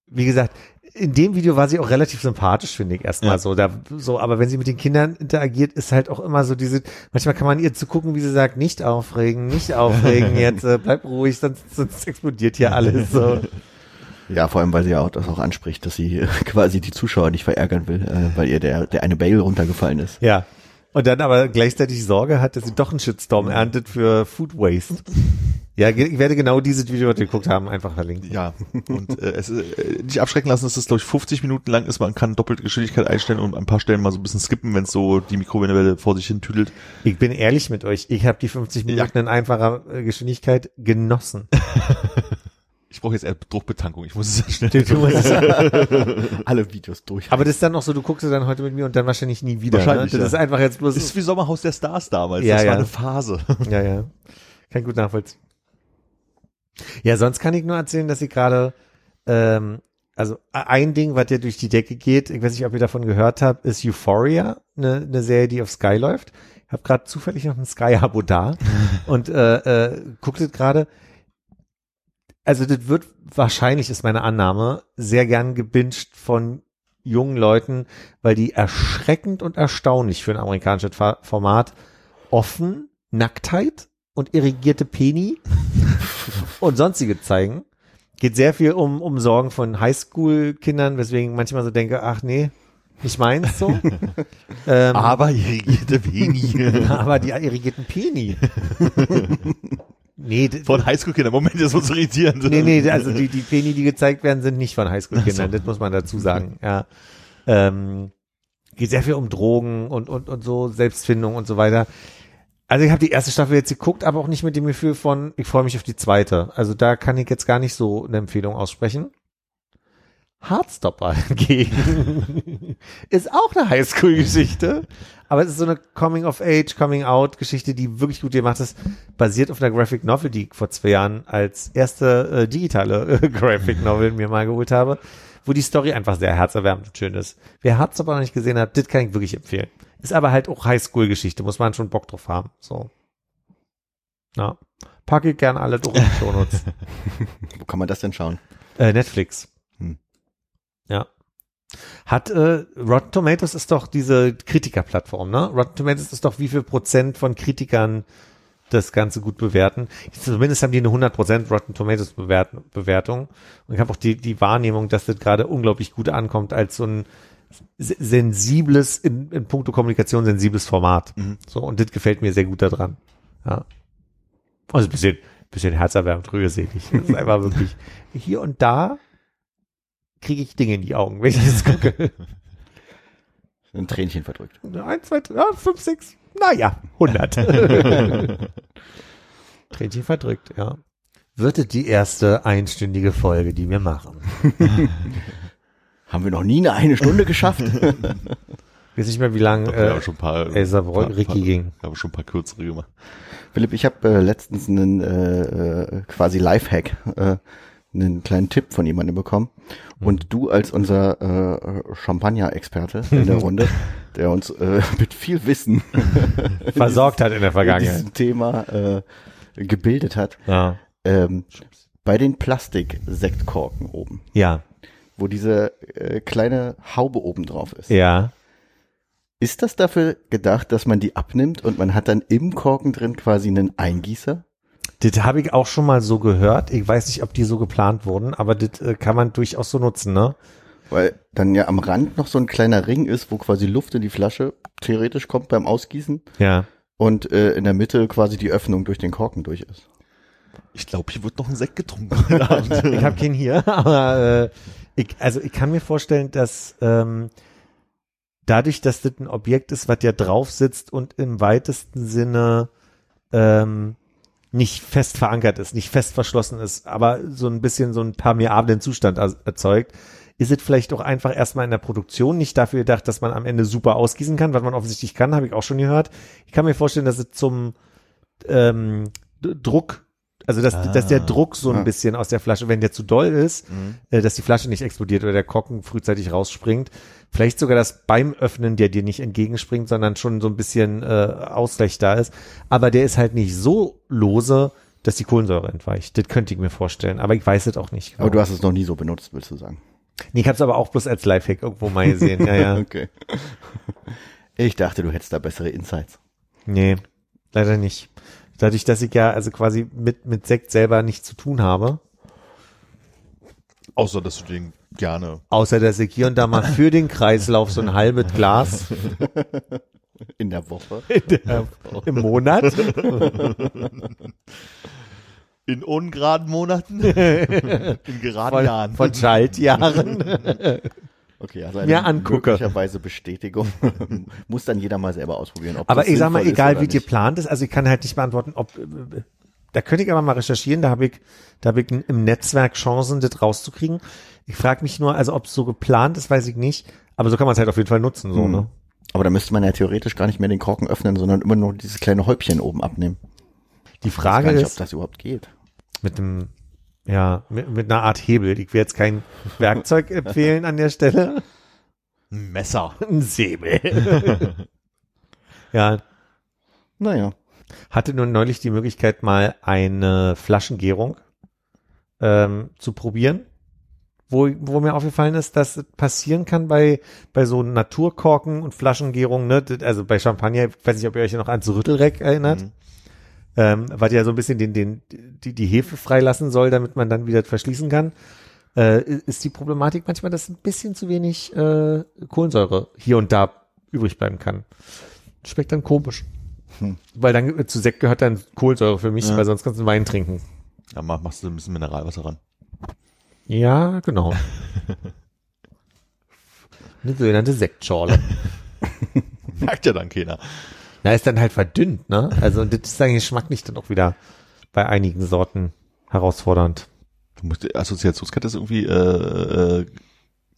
wie gesagt, in dem Video war sie auch relativ sympathisch, finde ich erstmal Ja. so. Da, so, aber wenn sie mit den Kindern interagiert, ist halt auch immer so diese, manchmal kann man ihr zugucken, wie sie sagt, nicht aufregen, nicht aufregen, jetzt äh, bleib ruhig, sonst, sonst explodiert hier alles so. Ja, vor allem, weil sie ja auch das auch anspricht, dass sie quasi die Zuschauer nicht verärgern will, äh, weil ihr der, der eine Bale runtergefallen ist. Ja. Und dann aber gleichzeitig Sorge hat, dass sie doch einen Shitstorm erntet für Food Waste. Ja, ich werde genau dieses Video, was wir geguckt haben, einfach verlinken. Ja, und äh, es ist, äh, nicht abschrecken lassen, dass es, glaube ich, 50 Minuten lang ist. Man kann doppelte Geschwindigkeit einstellen und ein paar Stellen mal so ein bisschen skippen, wenn es so die Mikrowelle vor sich hin tüdelt. Ich bin ehrlich mit euch, ich habe die 50 Minuten in einfacher äh, Geschwindigkeit genossen. Ich brauche jetzt eher Druckbetankung. Ich muss es sehr schnell. Du- du musst es- Alle Videos durch. Aber das ist dann noch so, du guckst es dann heute mit mir und dann wahrscheinlich nie wieder. Wahrscheinlich, ne? Das ja. ist einfach jetzt bloß. Das ist wie Sommerhaus der Stars damals. Ja, das war ja. eine Phase. ja, ja. Kann gut nachvollziehen. Ja, sonst kann ich nur erzählen, dass ich gerade, ähm, also ein Ding, was ja durch die Decke geht, ich weiß nicht, ob ihr davon gehört habt, ist Euphoria, eine, eine Serie, die auf Sky läuft. Ich habe gerade zufällig noch ein Sky-Abo da und äh, äh, guckt es gerade. Also das wird wahrscheinlich, ist meine Annahme, sehr gern gebinged von jungen Leuten, weil die erschreckend und erstaunlich für ein amerikanisches Format offen, Nacktheit und irrigierte Peni und sonstige zeigen. Geht sehr viel um, um Sorgen von Highschool-Kindern, weswegen ich manchmal so denke, ach nee, nicht meins so. ähm, Aber irrigierte Veni. aber die irrigierten Peni. Nee, Von Highschool-Kindern. Moment, das muss irritierend. nee, nee, also die, die Peni, die gezeigt werden, sind nicht von Highschool-Kindern, das muss man dazu sagen, ja. Ähm, geht sehr viel um Drogen und, und, und so, Selbstfindung und so weiter. Also ich habe die erste Staffel jetzt geguckt, aber auch nicht mit dem Gefühl von, ich freue mich auf die zweite. Also da kann ich jetzt gar nicht so eine Empfehlung aussprechen. Hardstopper hingegen ist auch eine Highschool-Geschichte, aber es ist so eine Coming-of-Age, Coming-out-Geschichte, die wirklich gut gemacht ist, basiert auf einer Graphic Novel, die ich vor zwei Jahren als erste äh, digitale äh, Graphic Novel mir mal geholt habe, wo die Story einfach sehr herzerwärmend und schön ist. Wer Hardstopper noch nicht gesehen hat, das kann ich wirklich empfehlen. Ist aber halt auch Highschool-Geschichte, muss man schon Bock drauf haben. So. Ja. Packe ich gern alle durch in die Shownotes. Wo kann man das denn schauen? Äh, Netflix. Ja. Hat äh, Rotten Tomatoes ist doch diese Kritikerplattform, ne? Rotten Tomatoes ist doch wie viel Prozent von Kritikern das Ganze gut bewerten. Zumindest haben die eine 100% Rotten Tomatoes Bewert Bewertung. Und ich habe auch die, die Wahrnehmung, dass das gerade unglaublich gut ankommt als so ein se- sensibles, in, in puncto Kommunikation sensibles Format. Mhm. So, und das gefällt mir sehr gut daran. Ja. Also ein bisschen, bisschen herzerwärmend, rührselig. Das ist einfach wirklich, hier und da kriege ich Dinge in die Augen, wenn ich das gucke. Ein Tränchen verdrückt. Eins, zwei, drei, ja, fünf, sechs, naja, 100. Tränchen verdrückt, ja. Wird es die erste einstündige Folge, die wir machen. Haben wir noch nie eine eine Stunde geschafft? Ich weiß nicht mehr, wie lang Doch, wir äh, haben schon ein paar, Elsa paar- Ricky paar- ging. Wir haben schon ein paar kürzere gemacht. Philipp, ich habe äh, letztens einen äh, äh, quasi Lifehack, äh, einen kleinen Tipp von jemandem bekommen. Und du als unser äh, Champagner-Experte in der Runde, der uns äh, mit viel Wissen Versorgt hat in der in Vergangenheit. diesem Thema äh, gebildet hat, Ja. ähm, bei den Plastik-Sektkorken oben, Ja. wo diese äh, kleine Haube oben drauf ist. Ja. Ist das dafür gedacht, dass man die abnimmt und man hat dann im Korken drin quasi einen Eingießer? Das habe ich auch schon mal so gehört. Ich weiß nicht, ob die so geplant wurden, aber das äh, kann man durchaus so nutzen, ne? Weil dann ja am Rand noch so ein kleiner Ring ist, wo quasi Luft in die Flasche theoretisch kommt beim Ausgießen Ja. und äh, in der Mitte quasi die Öffnung durch den Korken durch ist. Ich glaube, hier wird noch ein Sekt getrunken. Ich habe keinen hier, aber äh, ich, also ich kann mir vorstellen, dass ähm, dadurch, dass das ein Objekt ist, was ja drauf sitzt und im weitesten Sinne ähm, nicht fest verankert ist, nicht fest verschlossen ist, aber so ein bisschen so einen permeablen Zustand er- erzeugt, ist es vielleicht auch einfach erstmal in der Produktion nicht dafür gedacht, dass man am Ende super ausgießen kann, was man offensichtlich kann, habe ich auch schon gehört. Ich kann mir vorstellen, dass es zum ähm, Druck, also dass, dass der Druck so ein Ah. bisschen aus der Flasche, wenn der zu doll ist, Mhm. äh, dass die Flasche nicht explodiert oder der Korken frühzeitig rausspringt. Vielleicht sogar das beim Öffnen, der dir nicht entgegenspringt, sondern schon so ein bisschen äh, Ausgleich da ist. Aber der ist halt nicht so lose, dass die Kohlensäure entweicht. Das könnte ich mir vorstellen. Aber ich weiß es auch nicht. genau. Aber du hast es noch nie so benutzt, willst du sagen? nee, ich habe es aber auch bloß als Lifehack irgendwo mal gesehen. Ja, ja. Okay. Ich dachte, du hättest da bessere Insights. Nee, leider nicht. Dadurch, dass ich ja also quasi mit, mit Sekt selber nichts zu tun habe, Außer, dass du den gerne. außer dass ich hier und da mal für den Kreislauf so ein halbes Glas In der Woche. im Monat In ungeraden Monaten? In geraden von, Jahren. von Schaltjahren. Okay, also Mir angucke. möglicherweise Bestätigung. Muss dann jeder mal selber ausprobieren. Ob Aber ich sag mal, egal wie nicht. geplant ist, also ich kann halt nicht beantworten, ob da könnte ich aber mal recherchieren, da habe ich, da habe ich im Netzwerk Chancen, das rauszukriegen. Ich frage mich nur, also ob es so geplant ist, weiß ich nicht, aber so kann man es halt auf jeden Fall nutzen, so, Hm. ne? Aber da müsste man ja theoretisch gar nicht mehr den Korken öffnen, sondern immer nur dieses kleine Häubchen oben abnehmen. Die Ich weiß Frage gar nicht, ist, ob das überhaupt geht. mit einem, ja, mit, mit einer Art Hebel. Ich will jetzt kein Werkzeug empfehlen an der Stelle. Ein Messer. Ein Säbel. ja, Naja. hatte nun neulich die Möglichkeit, mal eine Flaschengärung ähm, zu probieren, wo, wo mir aufgefallen ist, dass es passieren kann bei, bei so Naturkorken und Flaschengärungen, ne? Also bei Champagner, ich weiß nicht, ob ihr euch noch ans Rüttelreck erinnert, Mhm. Ähm, weil ja so ein bisschen den, den, die, die Hefe freilassen soll, damit man dann wieder verschließen kann. Äh, ist die Problematik manchmal, dass ein bisschen zu wenig äh, Kohlensäure hier und da übrig bleiben kann. Schmeckt dann komisch. Hm. Weil dann äh, zu Sekt gehört dann Kohlensäure für mich, Ja. weil sonst kannst du Wein trinken. Ja, mach, machst du ein bisschen Mineralwasser ran. Ja, genau. Eine sogenannte Sektschorle. Merkt ja dann keiner. Na, ist dann halt verdünnt, ne? Also das ist dann geschmacklich dann auch wieder bei einigen Sorten herausfordernd. Du musst, die Assoziationskette ist irgendwie äh, äh,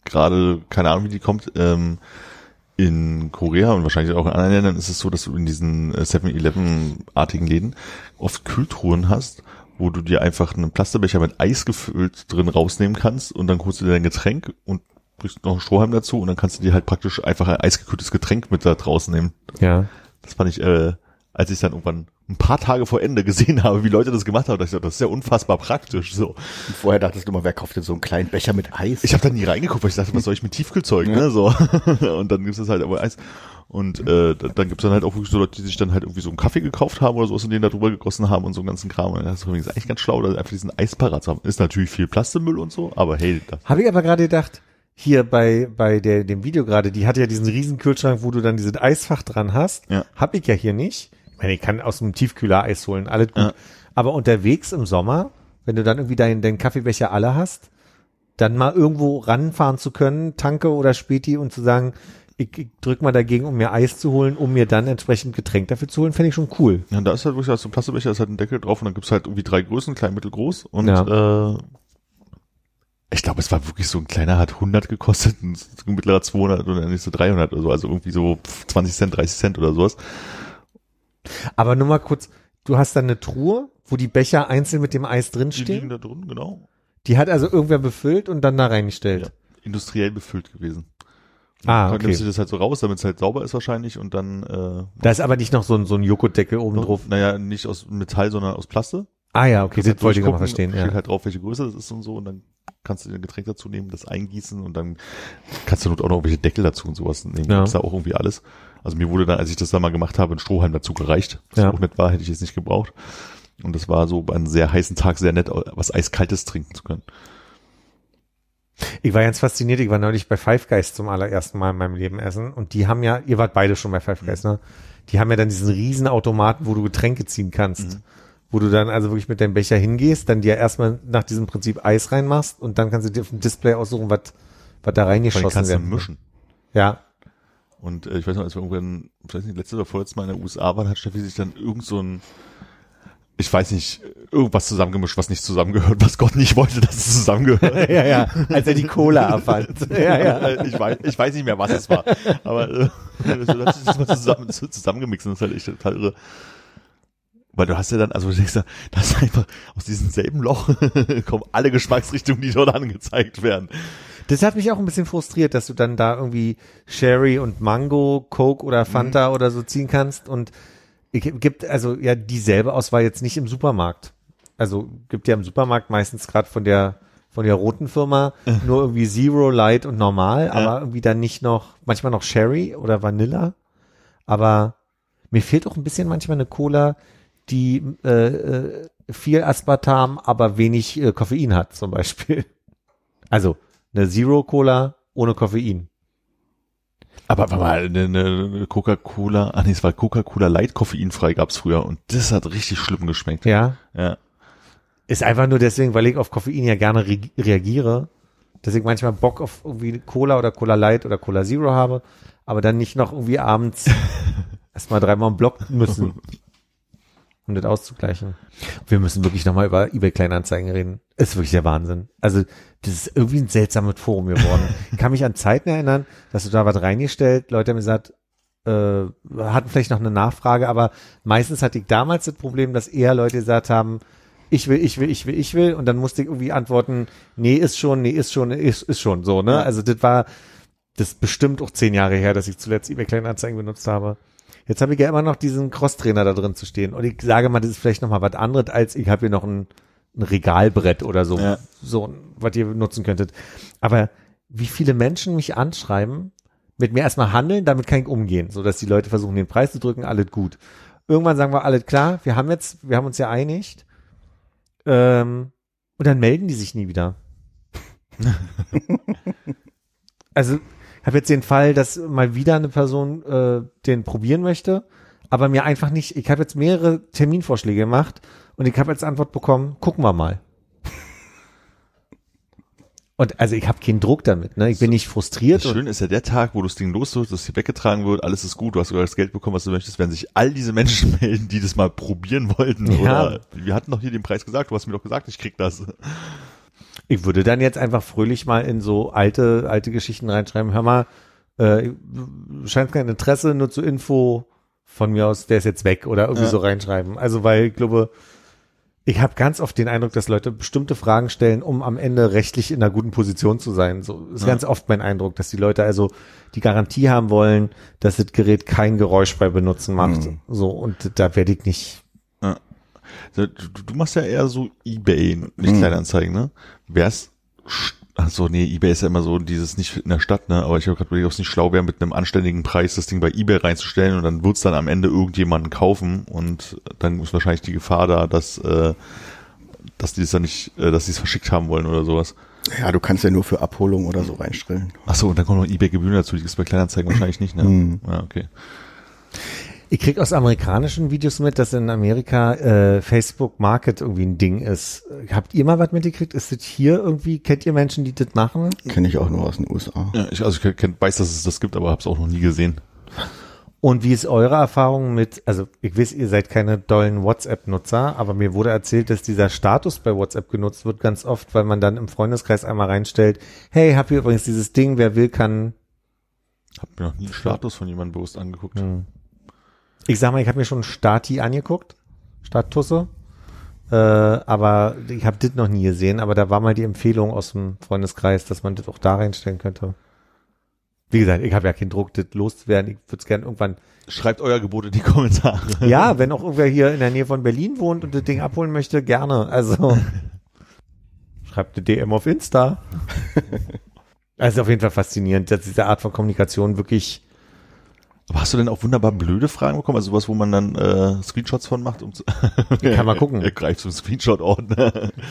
gerade, keine Ahnung, wie die kommt, ähm, in Korea und wahrscheinlich auch in anderen Ländern ist es so, dass du in diesen äh, 7-Eleven-artigen Läden oft Kühltruhen hast, wo du dir einfach einen Plastikbecher mit Eis gefüllt drin rausnehmen kannst und dann holst du dir dein Getränk und brichst noch einen Strohhalm dazu und dann kannst du dir halt praktisch einfach ein eisgekühltes Getränk mit da draußen nehmen. Ja. Das fand ich, äh, als ich dann irgendwann ein paar Tage vor Ende gesehen habe, wie Leute das gemacht haben, dachte ich, so, das ist ja unfassbar praktisch. So, Und vorher dachtest du mal, wer kauft denn so einen kleinen Becher mit Eis? ich habe da nie reingeguckt, weil ich dachte, was soll ich mit Tiefkühlzeug, ne? So und dann gibt's das halt aber Eis und äh, da- dann gibt's dann halt auch wirklich so Leute, die sich dann halt irgendwie so einen Kaffee gekauft haben oder sowas und den da drüber gegossen haben und so einen ganzen Kram. Und das ist übrigens eigentlich ganz schlau, da einfach diesen Eis parat zu haben. Ist natürlich viel Plastikmüll und so, aber hey, das, Habe ich aber gerade gedacht, hier bei, bei der, dem Video gerade, die hat ja diesen riesen Kühlschrank, wo du dann diesen Eisfach dran hast. Ja. Hab ich ja hier nicht. Ich meine, ich kann aus dem Tiefkühler Eis holen, alles gut. Ja. Aber unterwegs im Sommer, wenn du dann irgendwie deinen, deinen Kaffeebecher alle hast, dann mal irgendwo ranfahren zu können, Tanke oder Späti und zu sagen, ich, ich drück mal dagegen, um mir Eis zu holen, um mir dann entsprechend Getränk dafür zu holen, fände ich schon cool. Ja, da ist halt wirklich so ein Plastikbecher, ist halt ein Deckel drauf und dann gibt's halt irgendwie drei Größen, klein, mittel, groß und äh, ich glaube, es war wirklich so ein kleiner hat 100 gekostet, ein mittlerer 200 oder nicht so 300 oder so, also irgendwie so 20 Cent, 30 Cent oder sowas. Aber nur mal kurz, du hast dann eine Truhe, wo die Becher einzeln mit dem Eis Die liegen drinstehen. da drin, genau. Die hat also irgendwer befüllt und dann da reingestellt. Ja. Industriell befüllt gewesen. Ah, Dann okay. nimmst du das halt so raus, damit es halt sauber ist wahrscheinlich und dann äh, Da ist aber nicht noch so ein, so ein Joghurtdeckel oben drauf. naja, nicht aus Metall, sondern aus Plaste. Ah ja, okay, Kannst das wollte ich halt nochmal durchgucken, verstehen. Steht Ja. halt drauf, welche Größe das ist und so und dann kannst du dir ein Getränk dazu nehmen, das eingießen und dann kannst du auch noch irgendwelche Deckel dazu und sowas nehmen. Ja. Gibt's da auch irgendwie alles. Also mir wurde dann, als ich das da mal gemacht habe, ein Strohhalm dazu gereicht. Was Ja. auch nett war, hätte ich jetzt nicht gebraucht. Und das war so bei einem sehr heißen Tag sehr nett, was Eiskaltes trinken zu können. Ich war ganz fasziniert, ich war neulich bei Five Guys zum allerersten Mal in meinem Leben essen und die haben ja, ihr wart beide schon bei Five Guys, ne? Die haben ja dann diesen riesen Automaten, wo du Getränke ziehen kannst. Wo du dann also wirklich mit deinem Becher hingehst, dann dir erstmal nach diesem Prinzip Eis reinmachst und dann kannst du dir auf dem Display aussuchen, was was da reingeschossen kannst du wird. mischen. Ja. Und äh, ich weiß noch, als wir irgendwann, ich weiß nicht, letzte oder vorletzte Mal in den USA waren, hat Steffi sich dann irgend so ein, ich weiß nicht, irgendwas zusammengemischt, was nicht zusammengehört, was Gott nicht wollte, dass es zusammengehört. ja, ja, als er die Cola erfand. ja, ja. ich, weiß, ich weiß nicht mehr, was es war. Aber äh, das mal zusammen, zu- zusammengemixt und das ist halt echt total irre. Weil du hast ja dann, also du denkst ja, das ist einfach aus diesem selben Loch kommen alle Geschmacksrichtungen, die dort angezeigt werden. Das hat mich auch ein bisschen frustriert, dass du dann da irgendwie Sherry und Mango, Coke oder Fanta oder so ziehen kannst und gibt also ja dieselbe Auswahl jetzt nicht im Supermarkt. Also gibt ja im Supermarkt meistens gerade von der von der roten Firma nur irgendwie Zero, Light und normal, aber irgendwie dann nicht noch manchmal noch Sherry oder Vanilla. Aber mir fehlt auch ein bisschen manchmal eine Cola, die äh, äh, viel Aspartam, aber wenig äh, Koffein hat zum Beispiel. Also eine Zero Cola ohne Koffein. Aber, aber mal eine, eine Coca-Cola, ah nee, es war Coca-Cola Light koffeinfrei gab's früher und das hat richtig schlimm geschmeckt. Ja. Ja. Ist einfach nur deswegen, weil ich auf Koffein ja gerne re reagiere, dass ich manchmal Bock auf irgendwie Cola oder Cola Light oder Cola Zero habe, aber dann nicht noch irgendwie abends erstmal dreimal im Block müssen, um das auszugleichen. Wir müssen wirklich nochmal über eBay Kleinanzeigen reden. Ist wirklich der Wahnsinn. Also, das ist irgendwie ein seltsames Forum geworden. Ich kann mich an Zeiten erinnern, dass du da was reingestellt, Leute haben gesagt, äh, hatten vielleicht noch eine Nachfrage, aber meistens hatte ich damals das Problem, dass eher Leute gesagt haben, ich will, ich will, ich will, ich will, und dann musste ich irgendwie antworten, nee, ist schon, nee, ist schon, ist, ist schon, so, ne? Also das war, das ist bestimmt auch zehn Jahre her, dass ich zuletzt eBay Kleinanzeigen benutzt habe. Jetzt habe ich ja immer noch diesen Cross-Trainer da drin zu stehen. Und ich sage mal, das ist vielleicht noch mal was anderes, als ich habe hier noch ein, ein Regalbrett oder so, Ja. so, was ihr nutzen könntet. Aber wie viele Menschen mich anschreiben, mit mir erstmal handeln, damit kann ich umgehen, so dass die Leute versuchen, den Preis zu drücken, alles gut. Irgendwann sagen wir, alles klar, wir haben jetzt, wir haben uns ja einigt. Ähm, und dann melden die sich nie wieder. also, habe jetzt den Fall, dass mal wieder eine Person äh, den probieren möchte, aber mir einfach nicht, ich habe jetzt mehrere Terminvorschläge gemacht und ich habe als Antwort bekommen, gucken wir mal. Und also ich habe keinen Druck damit, ne? Ich bin nicht frustriert. Schöne ist ja der Tag, wo das Ding los wird, das hier weggetragen wird, alles ist gut, du hast sogar das Geld bekommen, was du möchtest, werden sich all diese Menschen melden, die das mal probieren wollten. Ja. Oder wir hatten doch hier den Preis gesagt, du hast mir doch gesagt, ich krieg das. Ich würde dann jetzt einfach fröhlich mal in so alte, alte Geschichten reinschreiben. Hör mal, äh, scheint kein Interesse, nur zur Info von mir aus, der ist jetzt weg oder irgendwie Ja. so reinschreiben. Also weil ich glaube, ich habe ganz oft den Eindruck, dass Leute bestimmte Fragen stellen, um am Ende rechtlich in einer guten Position zu sein. So ist Ja. ganz oft mein Eindruck, dass die Leute also die Garantie haben wollen, dass das Gerät kein Geräusch bei Benutzen macht. Mhm. So und da werde ich nicht. Du, du machst ja eher so Ebay, nicht Hm. Kleinanzeigen, ne? Wär's, ach so, nee, Ebay ist ja immer so dieses nicht in der Stadt, ne? Aber ich habe gerade überlegt, ob es nicht schlau wäre, mit einem anständigen Preis das Ding bei Ebay reinzustellen und dann wird's dann am Ende irgendjemanden kaufen und dann ist wahrscheinlich die Gefahr da, dass, äh, dass die es dann nicht, äh, dass sie es verschickt haben wollen oder sowas. Ja, du kannst ja nur für Abholung oder so reinstellen. Ach so, und dann kommt noch Ebay-Gebühren dazu, die gibt's bei Kleinanzeigen wahrscheinlich nicht, ne? Hm. Ja, okay. Ich krieg aus amerikanischen Videos mit, dass in Amerika äh, Facebook Market irgendwie ein Ding ist. Habt ihr mal was mitgekriegt? Ist das hier irgendwie, kennt ihr Menschen, die das machen? Kenne ich auch nur aus den USA. Ja, ich, also ich kenn, weiß, dass es das gibt, aber hab's auch noch nie gesehen. Und wie ist eure Erfahrung mit, also ich weiß, ihr seid keine dollen WhatsApp-Nutzer, aber mir wurde erzählt, dass dieser Status bei WhatsApp genutzt wird ganz oft, weil man dann im Freundeskreis einmal reinstellt, hey, hab hier übrigens dieses Ding, wer will, kann. Hab mir noch nie einen Status von jemandem bewusst angeguckt. Hm. Ich sag mal, ich habe mir schon Stati angeguckt, Statusse, äh, aber ich habe das noch nie gesehen, aber da war mal die Empfehlung aus dem Freundeskreis, dass man das auch da reinstellen könnte. Wie gesagt, ich habe ja keinen Druck, das loszuwerden. Ich würde es gerne irgendwann. Schreibt euer Gebot in die Kommentare. Ja, wenn auch irgendwer hier in der Nähe von Berlin wohnt und das Ding abholen möchte, gerne. Also Schreibt eine DM auf Insta. also auf jeden Fall faszinierend, dass diese Art von Kommunikation wirklich Aber hast du denn auch wunderbar blöde Fragen bekommen? Also sowas, wo man dann äh, Screenshots von macht? Um zu Kann man gucken. Er greift zum Screenshot-Ordner.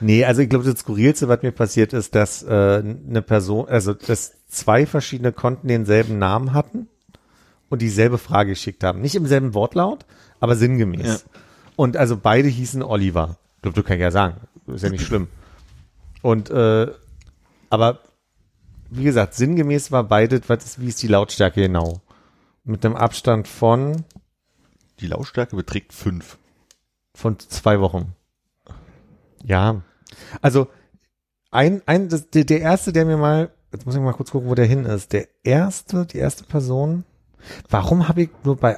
Nee, also ich glaube, das Skurrilste, was mir passiert ist, dass äh, eine Person, also dass zwei verschiedene Konten denselben Namen hatten und dieselbe Frage geschickt haben. Nicht im selben Wortlaut, aber sinngemäß. Ja. Und also beide hießen Oliver. Du, du kannst ja sagen, ist ja nicht schlimm. Und äh, aber wie gesagt, sinngemäß war beide, was ist, wie ist die Lautstärke genau? Mit einem Abstand von Die Lautstärke beträgt fünf. von zwei Wochen. Ja. Also ein, ein das, der, der erste, der mir mal, jetzt muss ich mal kurz gucken, wo der hin ist. Der erste, die erste Person. Warum habe ich nur bei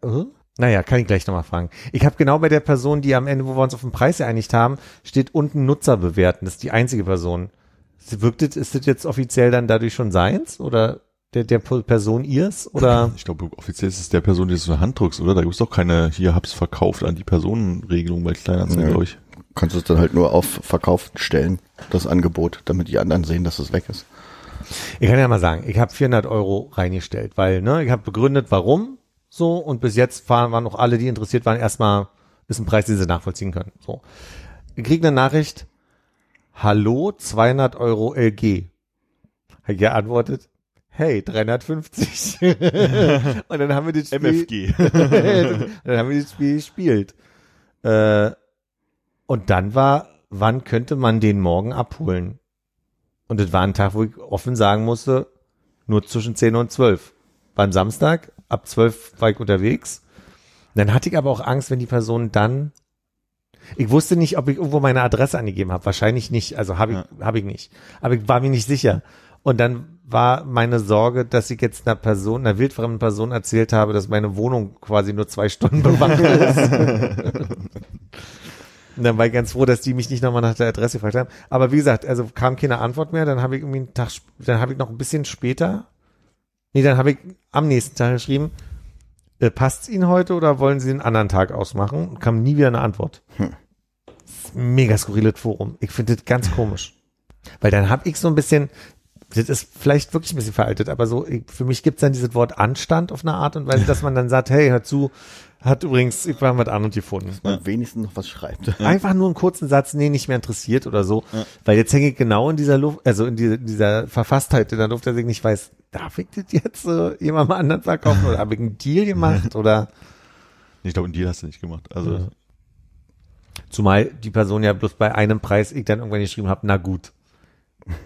äh? Naja, kann ich gleich nochmal fragen. Ich habe genau bei der Person, die am Ende, wo wir uns auf den Preis geeinigt haben, steht unten Nutzer bewerten. Das ist die einzige Person. Sie Wirkt das, ist das jetzt offiziell dann dadurch schon seins? Oder der, der Person ihrs? Oder? Ich glaube, offiziell ist es der Person, die es in der Hand drückst, oder? Da gibt es doch keine, hier hab's verkauft an die Personenregelung bei Kleinanzeigen, Ja. glaube ich. Kannst du es dann halt nur auf Verkauf stellen, das Angebot, damit die anderen sehen, dass es weg ist. Ich kann ja mal sagen, ich habe 400 Euro reingestellt, weil ne, ich habe begründet, warum so und bis jetzt waren, waren auch alle, die interessiert waren, erstmal ist ein Preis, den sie nachvollziehen können. So, ich krieg eine Nachricht, hallo 200 Euro LG. Hab ich geantwortet, hey 350. und dann haben wir das Spiel, MFG. dann haben wir das Spiel gespielt. Äh, und dann war, wann könnte man den morgen abholen? Und das war ein Tag, wo ich offen sagen musste, nur zwischen 10 und 12. War ein Samstag, ab 12 war ich unterwegs. Dann hatte ich aber auch Angst, wenn die Person dann, ich wusste nicht, ob ich irgendwo meine Adresse angegeben habe. Wahrscheinlich nicht, also habe ich, habe ich nicht. Aber ich war mir nicht sicher. Und dann war meine Sorge, dass ich jetzt einer Person, einer wildfremden Person erzählt habe, dass meine Wohnung quasi nur zwei Stunden bewacht ist. Und dann war ich ganz froh, dass die mich nicht nochmal nach der Adresse gefragt haben. Aber wie gesagt, also kam keine Antwort mehr. Dann habe ich irgendwie einen Tag, dann habe ich noch ein bisschen später, nee, dann habe ich am nächsten Tag geschrieben, äh, passt's Ihnen heute oder wollen Sie einen anderen Tag ausmachen? Und kam nie wieder eine Antwort. Ein mega skurriles Forum. Ich finde das ganz komisch. Weil dann habe ich so ein bisschen, das ist vielleicht wirklich ein bisschen veraltet, aber so, für mich gibt's dann dieses Wort Anstand auf eine Art und Weise, dass man dann sagt, hey, hör zu, hat übrigens, ich war mit an und gefunden. Man wenigstens noch was schreibt. Einfach nur einen kurzen Satz, nee, nicht mehr interessiert oder so. Weil jetzt hänge ich genau in dieser Luft, also in dieser, dieser Verfasstheit in der Luft, dass ich nicht weiß, darf ich das jetzt äh, jemandem anderen verkaufen oder habe ich einen Deal gemacht oder Ich glaube, einen Deal hast du nicht gemacht. Also, Ja. zumal die Person ja bloß bei einem Preis ich dann irgendwann geschrieben habe, na gut.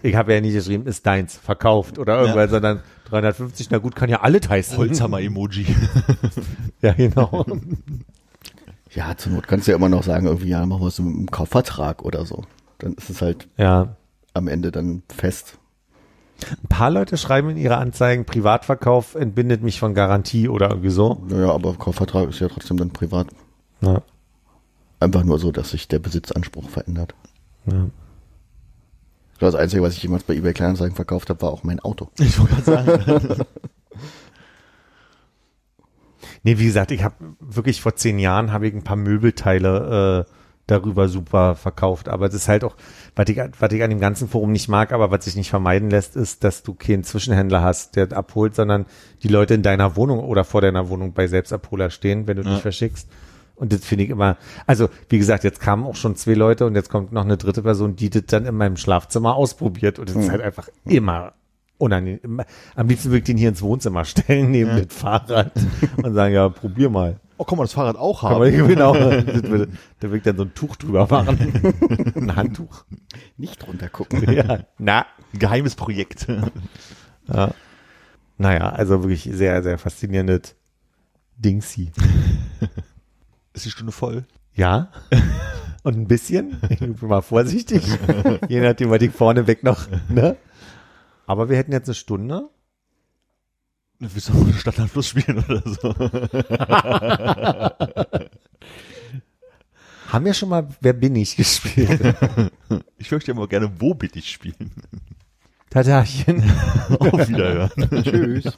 Ich habe ja nicht geschrieben, ist deins, verkauft oder irgendwas, sondern 350, na gut, kann ja alle heißen. Holzhammer-Emoji. Ja, genau. Ja, zur Not kannst du ja immer noch sagen, irgendwie, ja, machen wir es im Kaufvertrag oder so. Dann ist es halt ja. am Ende dann fest. Ein paar Leute schreiben in ihre Anzeigen, Privatverkauf entbindet mich von Garantie oder irgendwie so. Naja, aber Kaufvertrag ist ja trotzdem dann privat. Ja. Einfach nur so, dass sich der Besitzanspruch verändert. Ja. Das Einzige, was ich jemals bei eBay Kleinanzeigen verkauft habe, war auch mein Auto. Ich wollte gerade sagen. Nee, wie gesagt, ich habe wirklich vor zehn Jahren habe ich ein paar Möbelteile äh, darüber super verkauft. Aber das ist halt auch, was ich, was ich an dem ganzen Forum nicht mag, aber was sich nicht vermeiden lässt, ist, dass du keinen Zwischenhändler hast, der abholt, sondern die Leute in deiner Wohnung oder vor deiner Wohnung bei Selbstabholer stehen, wenn du dich verschickst. Und das finde ich immer, also wie gesagt, jetzt kamen auch schon zwei Leute und jetzt kommt noch eine dritte Person, die das dann in meinem Schlafzimmer ausprobiert. Und das ist halt einfach immer unangenehm. Am liebsten würde ich den hier ins Wohnzimmer stellen, neben das Fahrrad und sagen, ja, probier mal. Oh, kann man das Fahrrad auch Kann haben? man, genau, da würde ich dann so ein Tuch drüber machen. Ein Handtuch. Nicht runtergucken. Ja, na, Ein geheimes Projekt. ja. Naja, also wirklich sehr, sehr faszinierendes Dingsy. Ist die Stunde voll? Ja. Und ein bisschen. Ich bin mal vorsichtig. Je nachdem, was ich vorne weg noch, ne? Aber wir hätten jetzt eine Stunde. Willst du noch Stadt am Fluss spielen oder so? Haben wir schon mal Wer bin ich gespielt? Ich möchte ja mal gerne Wo bin ich spielen. Tatachen. Auf Wiederhören. Tschüss.